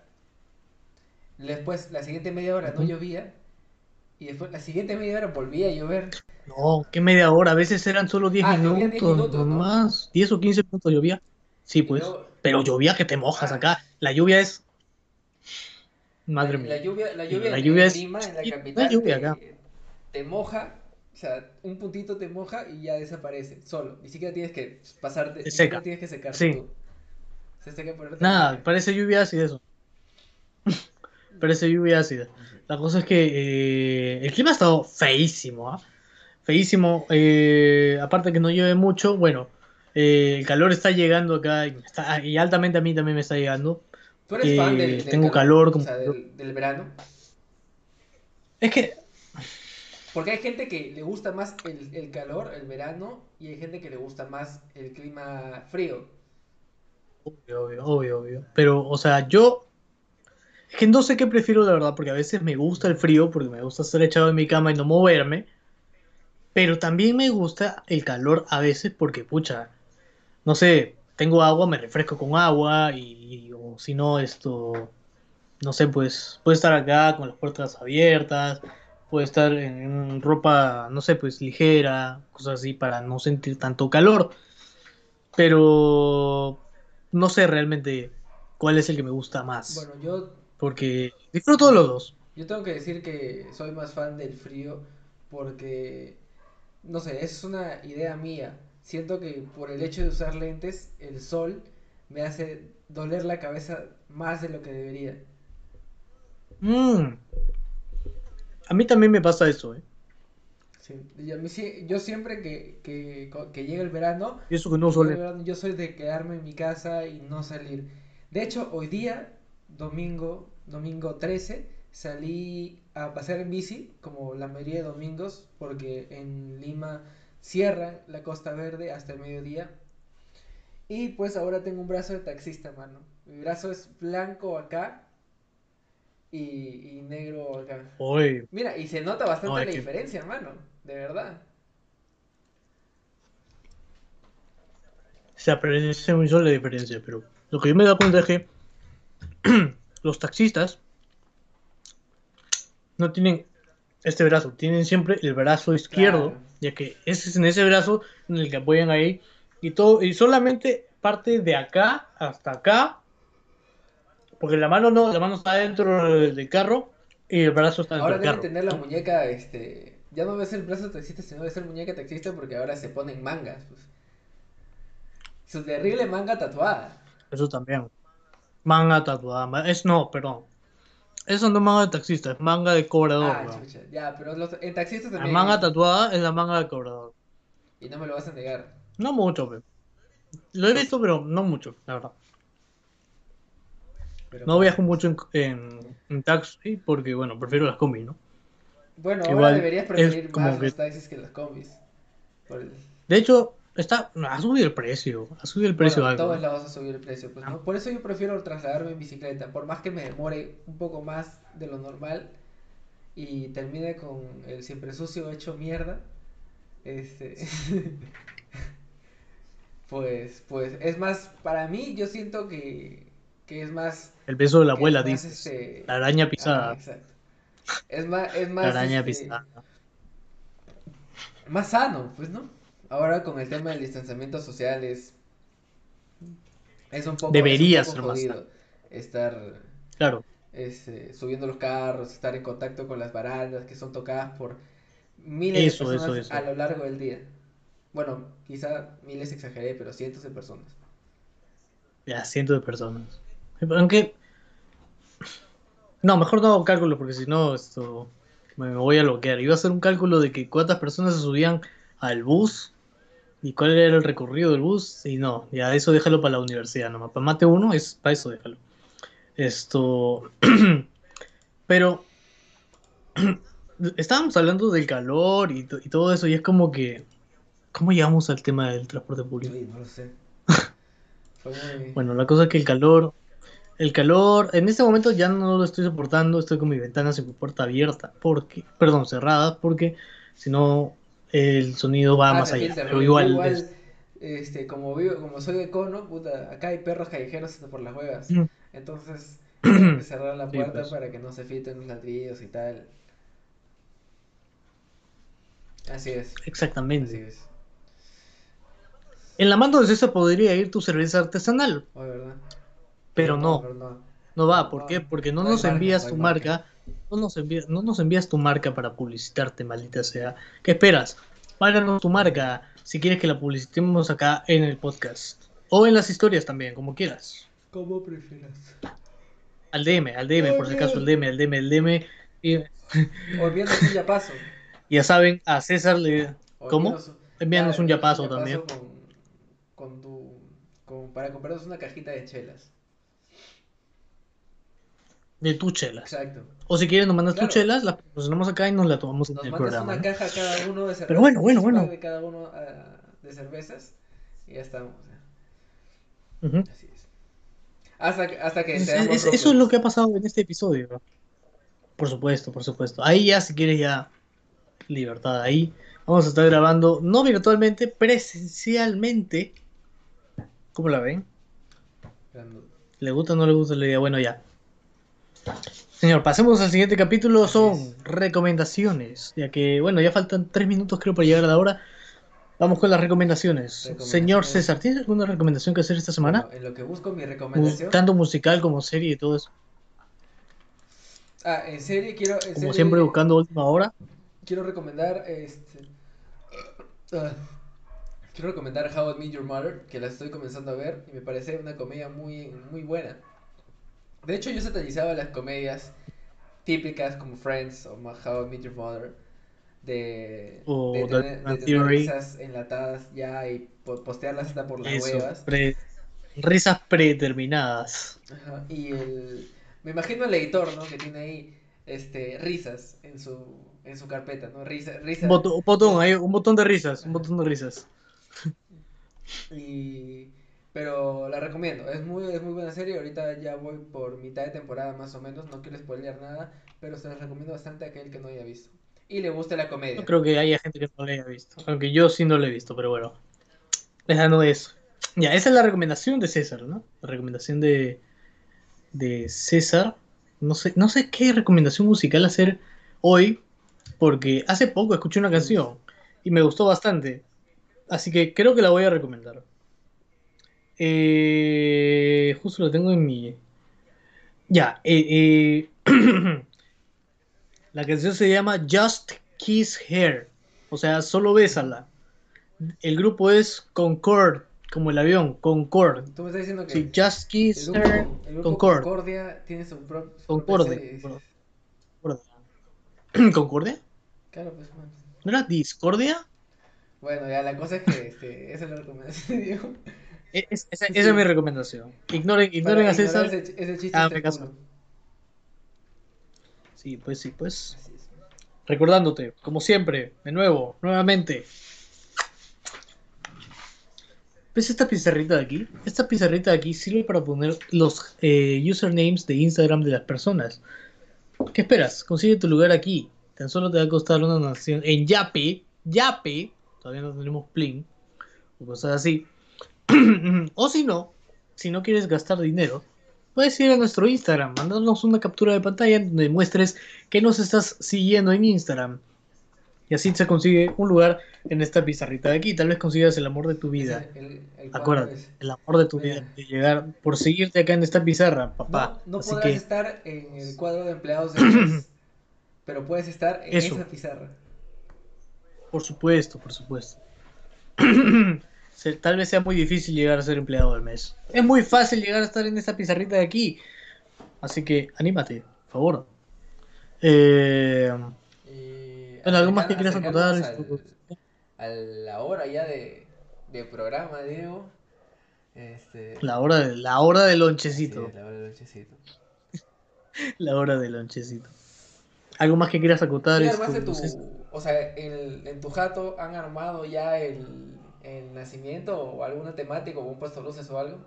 Speaker 1: Después, la siguiente media hora no llovía. Y después, la siguiente media hora volvía a llover.
Speaker 2: No, que media hora, a veces eran solo 10
Speaker 1: Ah, llovía 10
Speaker 2: minutos,
Speaker 1: minutos, ¿no?
Speaker 2: más, 10 o 15 minutos llovía. Sí, pues, pero llovía que te mojas
Speaker 1: Ah.
Speaker 2: acá. La lluvia es... Madre mía.
Speaker 1: la lluvia, la lluvia,
Speaker 2: La lluvia
Speaker 1: en
Speaker 2: es-
Speaker 1: Lima, en la capital,
Speaker 2: lluvia acá.
Speaker 1: te moja, o sea, un puntito te moja y ya desaparece, solo. Ni siquiera tienes que pasarte,
Speaker 2: Se
Speaker 1: ni siquiera
Speaker 2: seca.
Speaker 1: tienes que secarte
Speaker 2: Sí.
Speaker 1: tú. Se seca por
Speaker 2: Nada, parece lluvia ácida eso. parece lluvia ácida. La cosa es que eh, el clima ha estado feísimo, ¿ah? Feísimo. eh, aparte que no llueve mucho, bueno, eh, el calor está llegando acá y, está- y altamente a mí también me está llegando.
Speaker 1: ¿Tú eres fan
Speaker 2: eh,
Speaker 1: del, del
Speaker 2: tengo calor,
Speaker 1: O
Speaker 2: como-
Speaker 1: sea, del, del verano?
Speaker 2: Es que,
Speaker 1: Porque hay gente que le gusta más el, el calor, el verano, y hay gente que le gusta más el clima frío.
Speaker 2: obvio, obvio, obvio, obvio. Pero, o sea, yo... Que no sé qué prefiero, la verdad, porque a veces me gusta el frío, porque me gusta estar echado en mi cama y no moverme. Pero también me gusta el calor a veces porque, pucha, no sé, tengo agua, me refresco con agua y, o si no, esto, no sé, pues puedo estar acá con las puertas abiertas, puedo estar en ropa, no sé, pues ligera, cosas así para no sentir tanto calor. Pero no sé realmente cuál es el que me gusta más,
Speaker 1: Bueno, yo,
Speaker 2: porque disfruto de los dos.
Speaker 1: yo tengo que decir que soy más fan del frío porque, no sé, es una idea mía. Siento que por el hecho de usar lentes, el sol me hace doler la cabeza más de lo que debería.
Speaker 2: Mm. A mí también me pasa eso, ¿eh?
Speaker 1: Sí, y a mí sí- yo siempre que, que, que llega el verano,
Speaker 2: eso que no
Speaker 1: Yo, verdad, yo soy de quedarme en mi casa y no salir. De hecho, hoy día, domingo, domingo 13, salí a pasear en bici, como la mayoría de domingos, porque en Lima cierran la Costa Verde hasta el mediodía. Y pues ahora tengo un brazo de taxista, mano. Mi brazo es blanco acá y, y negro acá. Mira, y se nota bastante
Speaker 2: No,
Speaker 1: la
Speaker 2: que-
Speaker 1: diferencia, mano. De verdad.
Speaker 2: se aprecia mucho la diferencia, pero lo que yo me he dado cuenta es que los taxistas no tienen este brazo, tienen siempre el brazo izquierdo,
Speaker 1: Claro.
Speaker 2: ya que ese es en ese brazo en el que apoyan ahí y todo y solamente parte de acá hasta acá, porque la mano no, la mano está dentro del, carro y el brazo está dentro
Speaker 1: Ahora
Speaker 2: del carro.
Speaker 1: tener la muñeca, este, ya no ves el brazo taxista, sino ves el muñeca taxista porque ahora se ponen mangas, pues. Su terrible manga tatuada.
Speaker 2: Eso también. Manga tatuada, ma- es no, perdón. Eso no es manga de taxista, es manga de cobrador.
Speaker 1: Ah, chucha, ya, pero los, en taxistas
Speaker 2: La
Speaker 1: también.
Speaker 2: manga tatuada es la manga de cobrador.
Speaker 1: Y no me lo vas a negar.
Speaker 2: No mucho, pe. Lo he visto, pero no mucho, la verdad.
Speaker 1: Pero
Speaker 2: No viajo mucho en, en, en taxi porque, bueno, prefiero las combis, ¿no?
Speaker 1: Bueno, ahora deberías preferir
Speaker 2: como
Speaker 1: más
Speaker 2: que-
Speaker 1: los taxis que las combis. El-
Speaker 2: De hecho, está, ha subido el precio. Ha subido el precio
Speaker 1: Bueno,
Speaker 2: algo.
Speaker 1: todos lados a subir el precio, pues,
Speaker 2: Ah.
Speaker 1: ¿no? Por eso yo prefiero trasladarme en bicicleta, por más que me demore un poco más de lo normal y termine con el siempre sucio hecho mierda, este, pues, pues, es más, para mí yo siento que, que es más,
Speaker 2: El beso de la abuela,
Speaker 1: más,
Speaker 2: dices.
Speaker 1: este,
Speaker 2: La araña pisada.
Speaker 1: exacto. Es más, es
Speaker 2: La
Speaker 1: más,
Speaker 2: araña
Speaker 1: este,
Speaker 2: pisada.
Speaker 1: más sano, pues, ¿no? Ahora con el tema del distanciamiento social es, es un poco,
Speaker 2: Debería
Speaker 1: es un
Speaker 2: ser
Speaker 1: poco
Speaker 2: más
Speaker 1: jodido estar
Speaker 2: Claro.
Speaker 1: este, subiendo los carros, estar en contacto con las barandas que son tocadas por miles
Speaker 2: Eso,
Speaker 1: de
Speaker 2: eso,
Speaker 1: personas
Speaker 2: eso.
Speaker 1: a lo largo del día. Bueno, quizá miles exageré, pero cientos de personas.
Speaker 2: Ya, cientos de personas. Aunque. No, mejor no hago cálculo porque si no, esto. Me voy a bloquear. Iba a hacer un cálculo de que cuántas personas se subían al bus y cuál era el recorrido del bus. Y no, ya eso déjalo para la universidad nomás. Para mate uno es para eso déjalo. Esto. Pero. Estábamos hablando del calor y, y todo eso, y es como que. ¿Cómo llegamos al tema del transporte público?
Speaker 1: Uy, no lo sé. Muy...
Speaker 2: Bueno, la cosa es que el calor, El calor, en este momento ya no lo estoy soportando, estoy con mi ventana y mi puerta abierta, porque, perdón, cerrada, porque si no el sonido va
Speaker 1: Ah,
Speaker 2: más allá. Pero igual,
Speaker 1: igual,
Speaker 2: es-
Speaker 1: este, como vivo, como soy de cono, puta, acá hay perros callejeros hasta por las huevas.
Speaker 2: Mm.
Speaker 1: Entonces, que cerrar la
Speaker 2: Sí,
Speaker 1: puerta
Speaker 2: pues.
Speaker 1: para que no se filtren los ladrillos y tal. Así es, así
Speaker 2: exactamente.
Speaker 1: es.
Speaker 2: En la mano de César podría ir tu cerveza artesanal,
Speaker 1: Oh, ¿verdad?
Speaker 2: pero no,
Speaker 1: pero no.
Speaker 2: No va. ¿Por qué? Porque no nos
Speaker 1: marca,
Speaker 2: envías tu
Speaker 1: marca.
Speaker 2: marca, no nos envías, no nos envías tu marca para publicitarte, maldita sea. ¿Qué esperas? Páganos tu marca si quieres que la publicitemos acá en el podcast. O en las historias también, como quieras.
Speaker 1: Como prefieras.
Speaker 2: Al DM, al DM, por si acaso, al DM, al DM, al DM. Y
Speaker 1: O envíanos un yapazo.
Speaker 2: ya saben, a César le... ¿Cómo?
Speaker 1: envíanos-
Speaker 2: Envíanos un yapazo
Speaker 1: yapazo
Speaker 2: también.
Speaker 1: Con, con tu, con- para comprarnos una cajita de chelas.
Speaker 2: De tus chelas.
Speaker 1: Exacto.
Speaker 2: O si quieres nos mandas
Speaker 1: Claro.
Speaker 2: tus chelas, las posicionamos acá y nos la tomamos en el programa.
Speaker 1: una
Speaker 2: ¿no?
Speaker 1: caja cada uno de cervezas.
Speaker 2: Pero bueno, bueno, bueno.
Speaker 1: de cada uno ah, de cervezas. Y ya estamos. Así es. Hasta, que- hasta que
Speaker 2: Es-
Speaker 1: seamos
Speaker 2: es- eso es lo que ha pasado en este episodio. Por supuesto, por supuesto. Ahí ya, si quieres, ya libertad. Ahí vamos a estar grabando, no virtualmente, presencialmente. ¿Cómo la ven? ¿Le gusta o no le gusta la idea? Bueno, ya. Señor, pasemos al siguiente capítulo. Son recomendaciones. Ya que, bueno, ya faltan tres minutos, creo, para llegar a la hora. Vamos con las recomendaciones.
Speaker 1: Recomendaciones.
Speaker 2: Señor César, ¿tienes alguna recomendación que hacer esta semana?
Speaker 1: Bueno, en lo que busco mi recomendación.
Speaker 2: Tanto musical como serie y todo eso.
Speaker 1: Ah, en serie quiero. En
Speaker 2: Como
Speaker 1: serie
Speaker 2: siempre, buscando última hora.
Speaker 1: Quiero recomendar. Este. ah, quiero recomendar How I Met Your Mother, que la estoy comenzando a ver y me parece una comedia muy, muy buena. De hecho, yo satanizaba las comedias típicas como Friends o How I Met Your Mother. De,
Speaker 2: O
Speaker 1: de
Speaker 2: The
Speaker 1: tener, de risas enlatadas ya y po- postearlas hasta por las
Speaker 2: Eso,
Speaker 1: huevas.
Speaker 2: pre- risas predeterminadas.
Speaker 1: Ajá, y el, me imagino el editor, ¿no? Que tiene ahí, este, risas en su, en su carpeta, ¿no? Risa, risa.
Speaker 2: Un botón, un botón, ahí, un botón de risas, un botón de risas.
Speaker 1: Y, pero la recomiendo, es muy, es muy buena serie, ahorita ya voy por mitad de temporada más o menos, no quiero spoilear nada, pero se las recomiendo bastante a aquel que no haya visto. Y le guste la comedia.
Speaker 2: Creo que haya gente que no lo haya visto. Aunque yo sí no lo he visto, pero bueno. Esa no es. Ya, esa es la recomendación de César, ¿no? La recomendación de, de César. No sé, no sé qué recomendación musical hacer hoy, porque hace poco escuché una canción y me gustó bastante. Así que creo que la voy a recomendar. Eh, justo lo tengo en mi. Ya, eh, eh, la canción se llama Just Kiss Her, o sea, solo bésala. El grupo es Concord, como el avión, Concord.
Speaker 1: Tú me estás diciendo que
Speaker 2: Sí, Just Kiss
Speaker 1: el grupo,
Speaker 2: Her,
Speaker 1: el grupo
Speaker 2: Concord.
Speaker 1: Concordia tiene su, pro- su
Speaker 2: Concordia. Concordia. ¿Concordia?
Speaker 1: Claro, pues, bueno.
Speaker 2: ¿No era Discordia?
Speaker 1: Bueno, ya la cosa es que este, esa es la recomendación,
Speaker 2: es- esa,
Speaker 1: Sí,
Speaker 2: esa
Speaker 1: sí.
Speaker 2: es mi recomendación. Ignoren, ignoren a César.
Speaker 1: Ese, ese chiste
Speaker 2: Ah, me caso. Sí, pues sí, pues. Recordándote, como siempre, de nuevo, nuevamente. ¿Ves esta pizarrita de aquí? Esta pizarrita de aquí sirve para poner los eh, usernames de Instagram de las personas. ¿Qué esperas? Consigue tu lugar aquí. Tan solo te va a costar una donación en Yape. Yape. Todavía no tenemos Plin. O cosas así. o si no, si no quieres gastar dinero, puedes ir a nuestro Instagram, mandarnos una captura de pantalla donde muestres que nos estás siguiendo en Instagram. Y así se consigue un lugar en esta pizarrita de aquí. Tal vez consigas el amor de tu vida.
Speaker 1: El,
Speaker 2: Acuérdate,
Speaker 1: es-
Speaker 2: el amor de tu
Speaker 1: Mira.
Speaker 2: vida. De llegar por seguirte acá en esta pizarra, papá.
Speaker 1: No, no
Speaker 2: así
Speaker 1: podrás
Speaker 2: que,
Speaker 1: estar en el cuadro de empleados del mes, pero puedes estar en
Speaker 2: Eso.
Speaker 1: esa pizarra.
Speaker 2: por supuesto, por supuesto. Se- Tal vez sea muy difícil llegar a ser empleado del mes. Es muy fácil llegar a estar en esta pizarrita de aquí. Así que anímate, por favor. Eh,
Speaker 1: Y
Speaker 2: Bueno, ¿algo más que quieras
Speaker 1: al- a la hora ya de, de programa, Diego. Este,
Speaker 2: la hora de, la hora del
Speaker 1: sí,
Speaker 2: lonchecito.
Speaker 1: la hora del lonchecito.
Speaker 2: La hora del lonchecito. ¿Algo más que quieras acotar?
Speaker 1: ¿Sí
Speaker 2: esto,
Speaker 1: armaste tu, o sea, en, en tu jato han armado ya el, el nacimiento o alguna temática o un puesto luces o algo?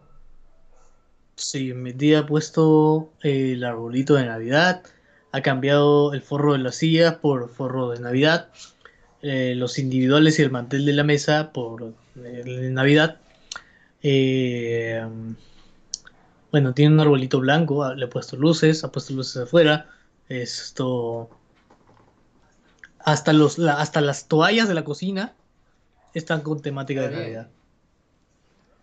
Speaker 2: Sí, mi tía ha puesto eh, el arbolito de Navidad, ha cambiado el forro de las sillas por forro de Navidad, eh, los individuales y el mantel de la mesa por de Navidad. Eh, bueno, tiene un arbolito blanco, ah, le ha puesto luces, ha puesto luces afuera. Esto. Hasta, los, la- hasta las toallas de la cocina están con temática de. Navidad.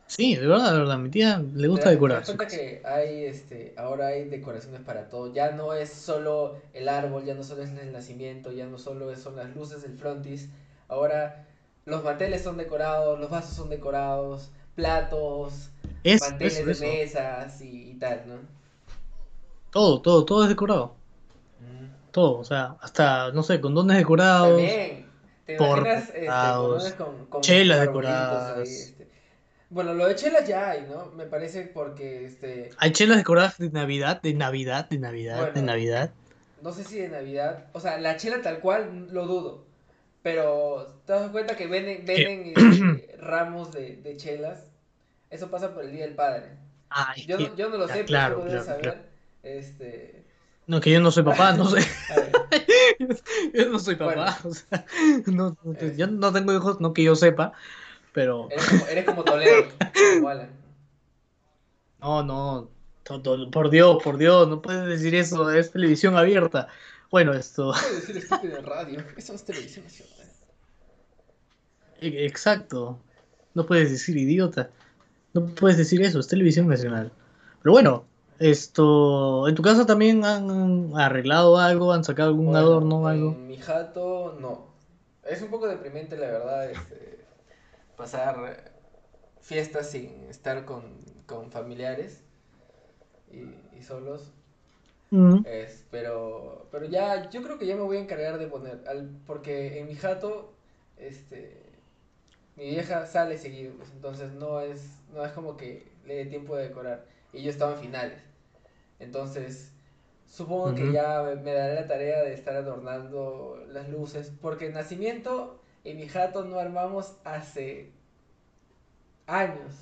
Speaker 2: Sí, de verdad, de verdad, mi tía le gusta decorar.
Speaker 1: te das cuenta que hay, este, ahora hay decoraciones para todo. Ya no es solo el árbol, ya no solo es el nacimiento, ya no solo son las luces del frontis. Ahora los manteles son decorados, los vasos son decorados, platos,
Speaker 2: Es,
Speaker 1: manteles
Speaker 2: eso,
Speaker 1: de
Speaker 2: eso.
Speaker 1: mesas y, y tal, ¿no?
Speaker 2: Todo, todo, todo es decorado. Todo, o sea, hasta, no sé, condones decorados.
Speaker 1: También, ¿te imaginas este,
Speaker 2: Decorados,
Speaker 1: con, con
Speaker 2: chelas decoradas.
Speaker 1: ahí, este? Bueno, lo de chelas ya hay, ¿no? Me parece porque, este,
Speaker 2: Hay chelas decoradas de Navidad, de Navidad, de Navidad, de. Navidad.
Speaker 1: no sé si de Navidad, o sea, la chela tal cual lo dudo, pero te das cuenta que venden, venden este, ramos de, de chelas, eso pasa por el Día del Padre.
Speaker 2: Ay,
Speaker 1: Yo, no- yo no lo
Speaker 2: ya,
Speaker 1: sé,
Speaker 2: claro,
Speaker 1: pero tú
Speaker 2: claro,
Speaker 1: saber.
Speaker 2: claro.
Speaker 1: Este,
Speaker 2: No, que yo no soy papá, no sé. Yo no soy papá.
Speaker 1: Bueno.
Speaker 2: o sea, no, yo no tengo hijos, no que yo sepa, pero
Speaker 1: eres como, eres como Toledo, Alan.
Speaker 2: no, no. Por Dios, por Dios, no puedes decir eso, es televisión abierta. Bueno, esto,
Speaker 1: No puedo decir estúpido en radio, eso es televisión nacional.
Speaker 2: e- exacto. No puedes decir idiota. No puedes decir eso, es televisión nacional. Pero bueno, esto, ¿en tu casa también han arreglado algo? ¿Han sacado algún
Speaker 1: Bueno,
Speaker 2: adorno o algo?
Speaker 1: En mi jato, no. Es un poco deprimente, la verdad, este, pasar fiestas sin estar con, con familiares y, y solos. Es, pero, pero ya, yo creo que ya me voy a encargar de poner, al, porque en mi jato, este, mi vieja sale seguido, pues, entonces no es, no es como que le dé tiempo de decorar. Y yo estaba en finales. Entonces, supongo que ya me, daré la tarea de estar adornando las luces, porque el nacimiento en mi jato no armamos hace años.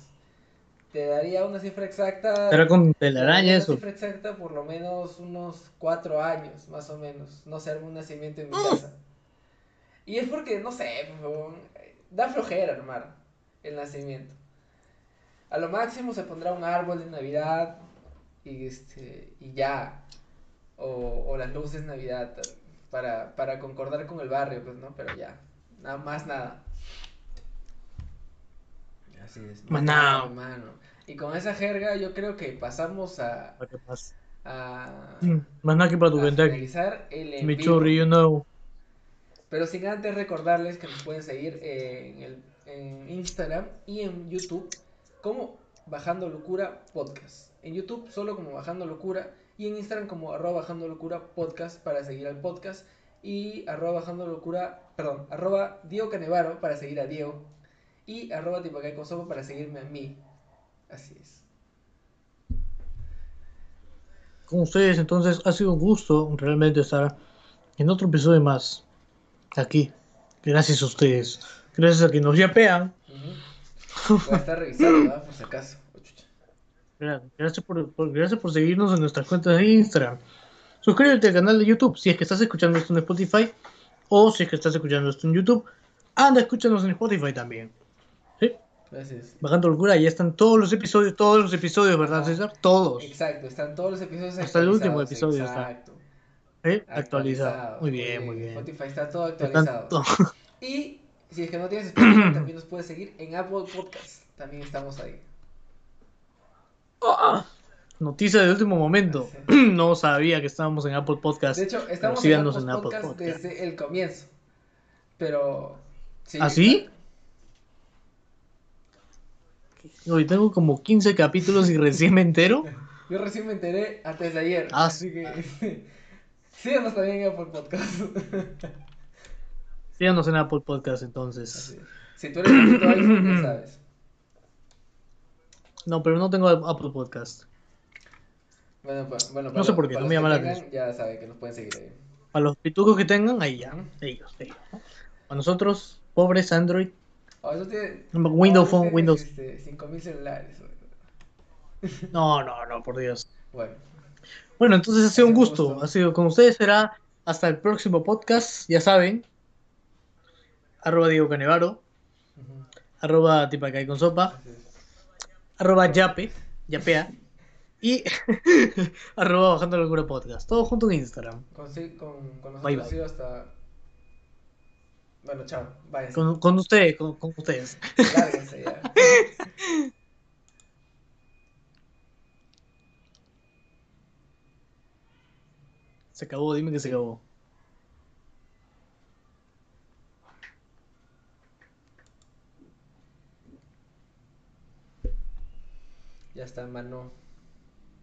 Speaker 1: Te daría una cifra exacta.
Speaker 2: Era con telaraña
Speaker 1: una
Speaker 2: eso.
Speaker 1: cifra exacta, por lo menos unos cuatro años, más o menos. No se arma un nacimiento en mi casa. Y es porque, no sé, da flojera armar el nacimiento. A lo máximo se pondrá un árbol de Navidad y, este, y ya. O, o las luces de Navidad para, para concordar con el barrio, pues, ¿no? Pero ya, nada más nada. Así es.
Speaker 2: Más nada.
Speaker 1: hermano. Y con esa jerga yo creo que pasamos a,
Speaker 2: ¿Para qué pasa?
Speaker 1: a,
Speaker 2: Mm, Más nada que para tu
Speaker 1: finalizar el
Speaker 2: Mi you know.
Speaker 1: Pero sin antes recordarles que nos pueden seguir en, el, en Instagram y en YouTube como Bajando Locura Podcast. En YouTube solo como Bajando Locura y en Instagram como arroba Bajando Locura Podcast para seguir al podcast y arroba Bajando Locura, perdón, arroba Diego Canevaro para seguir a Diego y arroba Tipacay para seguirme a mí. Así es.
Speaker 2: Con ustedes, entonces, ha sido un gusto realmente estar en otro episodio más. Aquí. Gracias a ustedes. Gracias a que nos yapean.
Speaker 1: Ujú. Voy a estar revisando, ¿verdad? Por si acaso. Oh,
Speaker 2: Gracias por, por- gracias por seguirnos en nuestras cuentas de Instagram. Suscríbete al canal de YouTube si es que estás escuchando esto en Spotify o si es que estás escuchando esto en YouTube. Anda, escúchanos en Spotify también. ¿Sí?
Speaker 1: Gracias.
Speaker 2: Bajando locura, ya están todos los episodios, todos los episodios, ¿verdad. César? Todos.
Speaker 1: Exacto, están todos los episodios
Speaker 2: Hasta el último episodio está.
Speaker 1: Exacto.
Speaker 2: ¿Sí? Actualizado. Muy bien, muy bien.
Speaker 1: Spotify está todo actualizado.
Speaker 2: to-
Speaker 1: Y si es que no tienes Spotify, también nos puedes seguir en Apple Podcast. También estamos ahí.
Speaker 2: Noticia de último momento.
Speaker 1: Sí.
Speaker 2: No sabía que estábamos en Apple Podcast.
Speaker 1: De hecho, estamos en Apple,
Speaker 2: en Apple
Speaker 1: Podcast,
Speaker 2: Podcast.
Speaker 1: desde el comienzo. Pero. sí,
Speaker 2: ¿Ah, sí? Hoy tengo como 15 capítulos y recién me entero.
Speaker 1: Yo recién me enteré antes de ayer.
Speaker 2: Ah,
Speaker 1: así que. Síganos también en Apple Podcast.
Speaker 2: Síganos en Apple Podcast entonces.
Speaker 1: Si tú eres ya sabes.
Speaker 2: No, pero no tengo Apple Podcast.
Speaker 1: Bueno, pa- bueno,
Speaker 2: No sé por qué,
Speaker 1: para
Speaker 2: no me llama la
Speaker 1: tengan, Ya saben que nos pueden seguir ahí.
Speaker 2: Para los pitucos que tengan, ahí ya. Ellos, ellos. Para nosotros, pobres Android.
Speaker 1: Oh, eso tiene-
Speaker 2: Windows
Speaker 1: oh,
Speaker 2: Phone, Windows.
Speaker 1: Este, 5000 celulares.
Speaker 2: No, no, no, por Dios.
Speaker 1: Bueno,
Speaker 2: Bueno, entonces ha sido un
Speaker 1: sido un
Speaker 2: gusto.
Speaker 1: gusto.
Speaker 2: Ha sido con ustedes. Será hasta el próximo podcast. Ya saben. Arroba Diego Canevaro.
Speaker 1: ujú,
Speaker 2: Arroba Tipacay con sopa. Arroba Yape. Yapea. Y arroba Bajando la Locura Podcast. Todo junto en Instagram.
Speaker 1: Con, con, con
Speaker 2: Bye, bye.
Speaker 1: hasta. Bueno, chao. Váyanse.
Speaker 2: Con, con ustedes, con, con ustedes.
Speaker 1: Lárguense ya.
Speaker 2: Se acabó, dime que se acabó.
Speaker 1: Ya está, mano.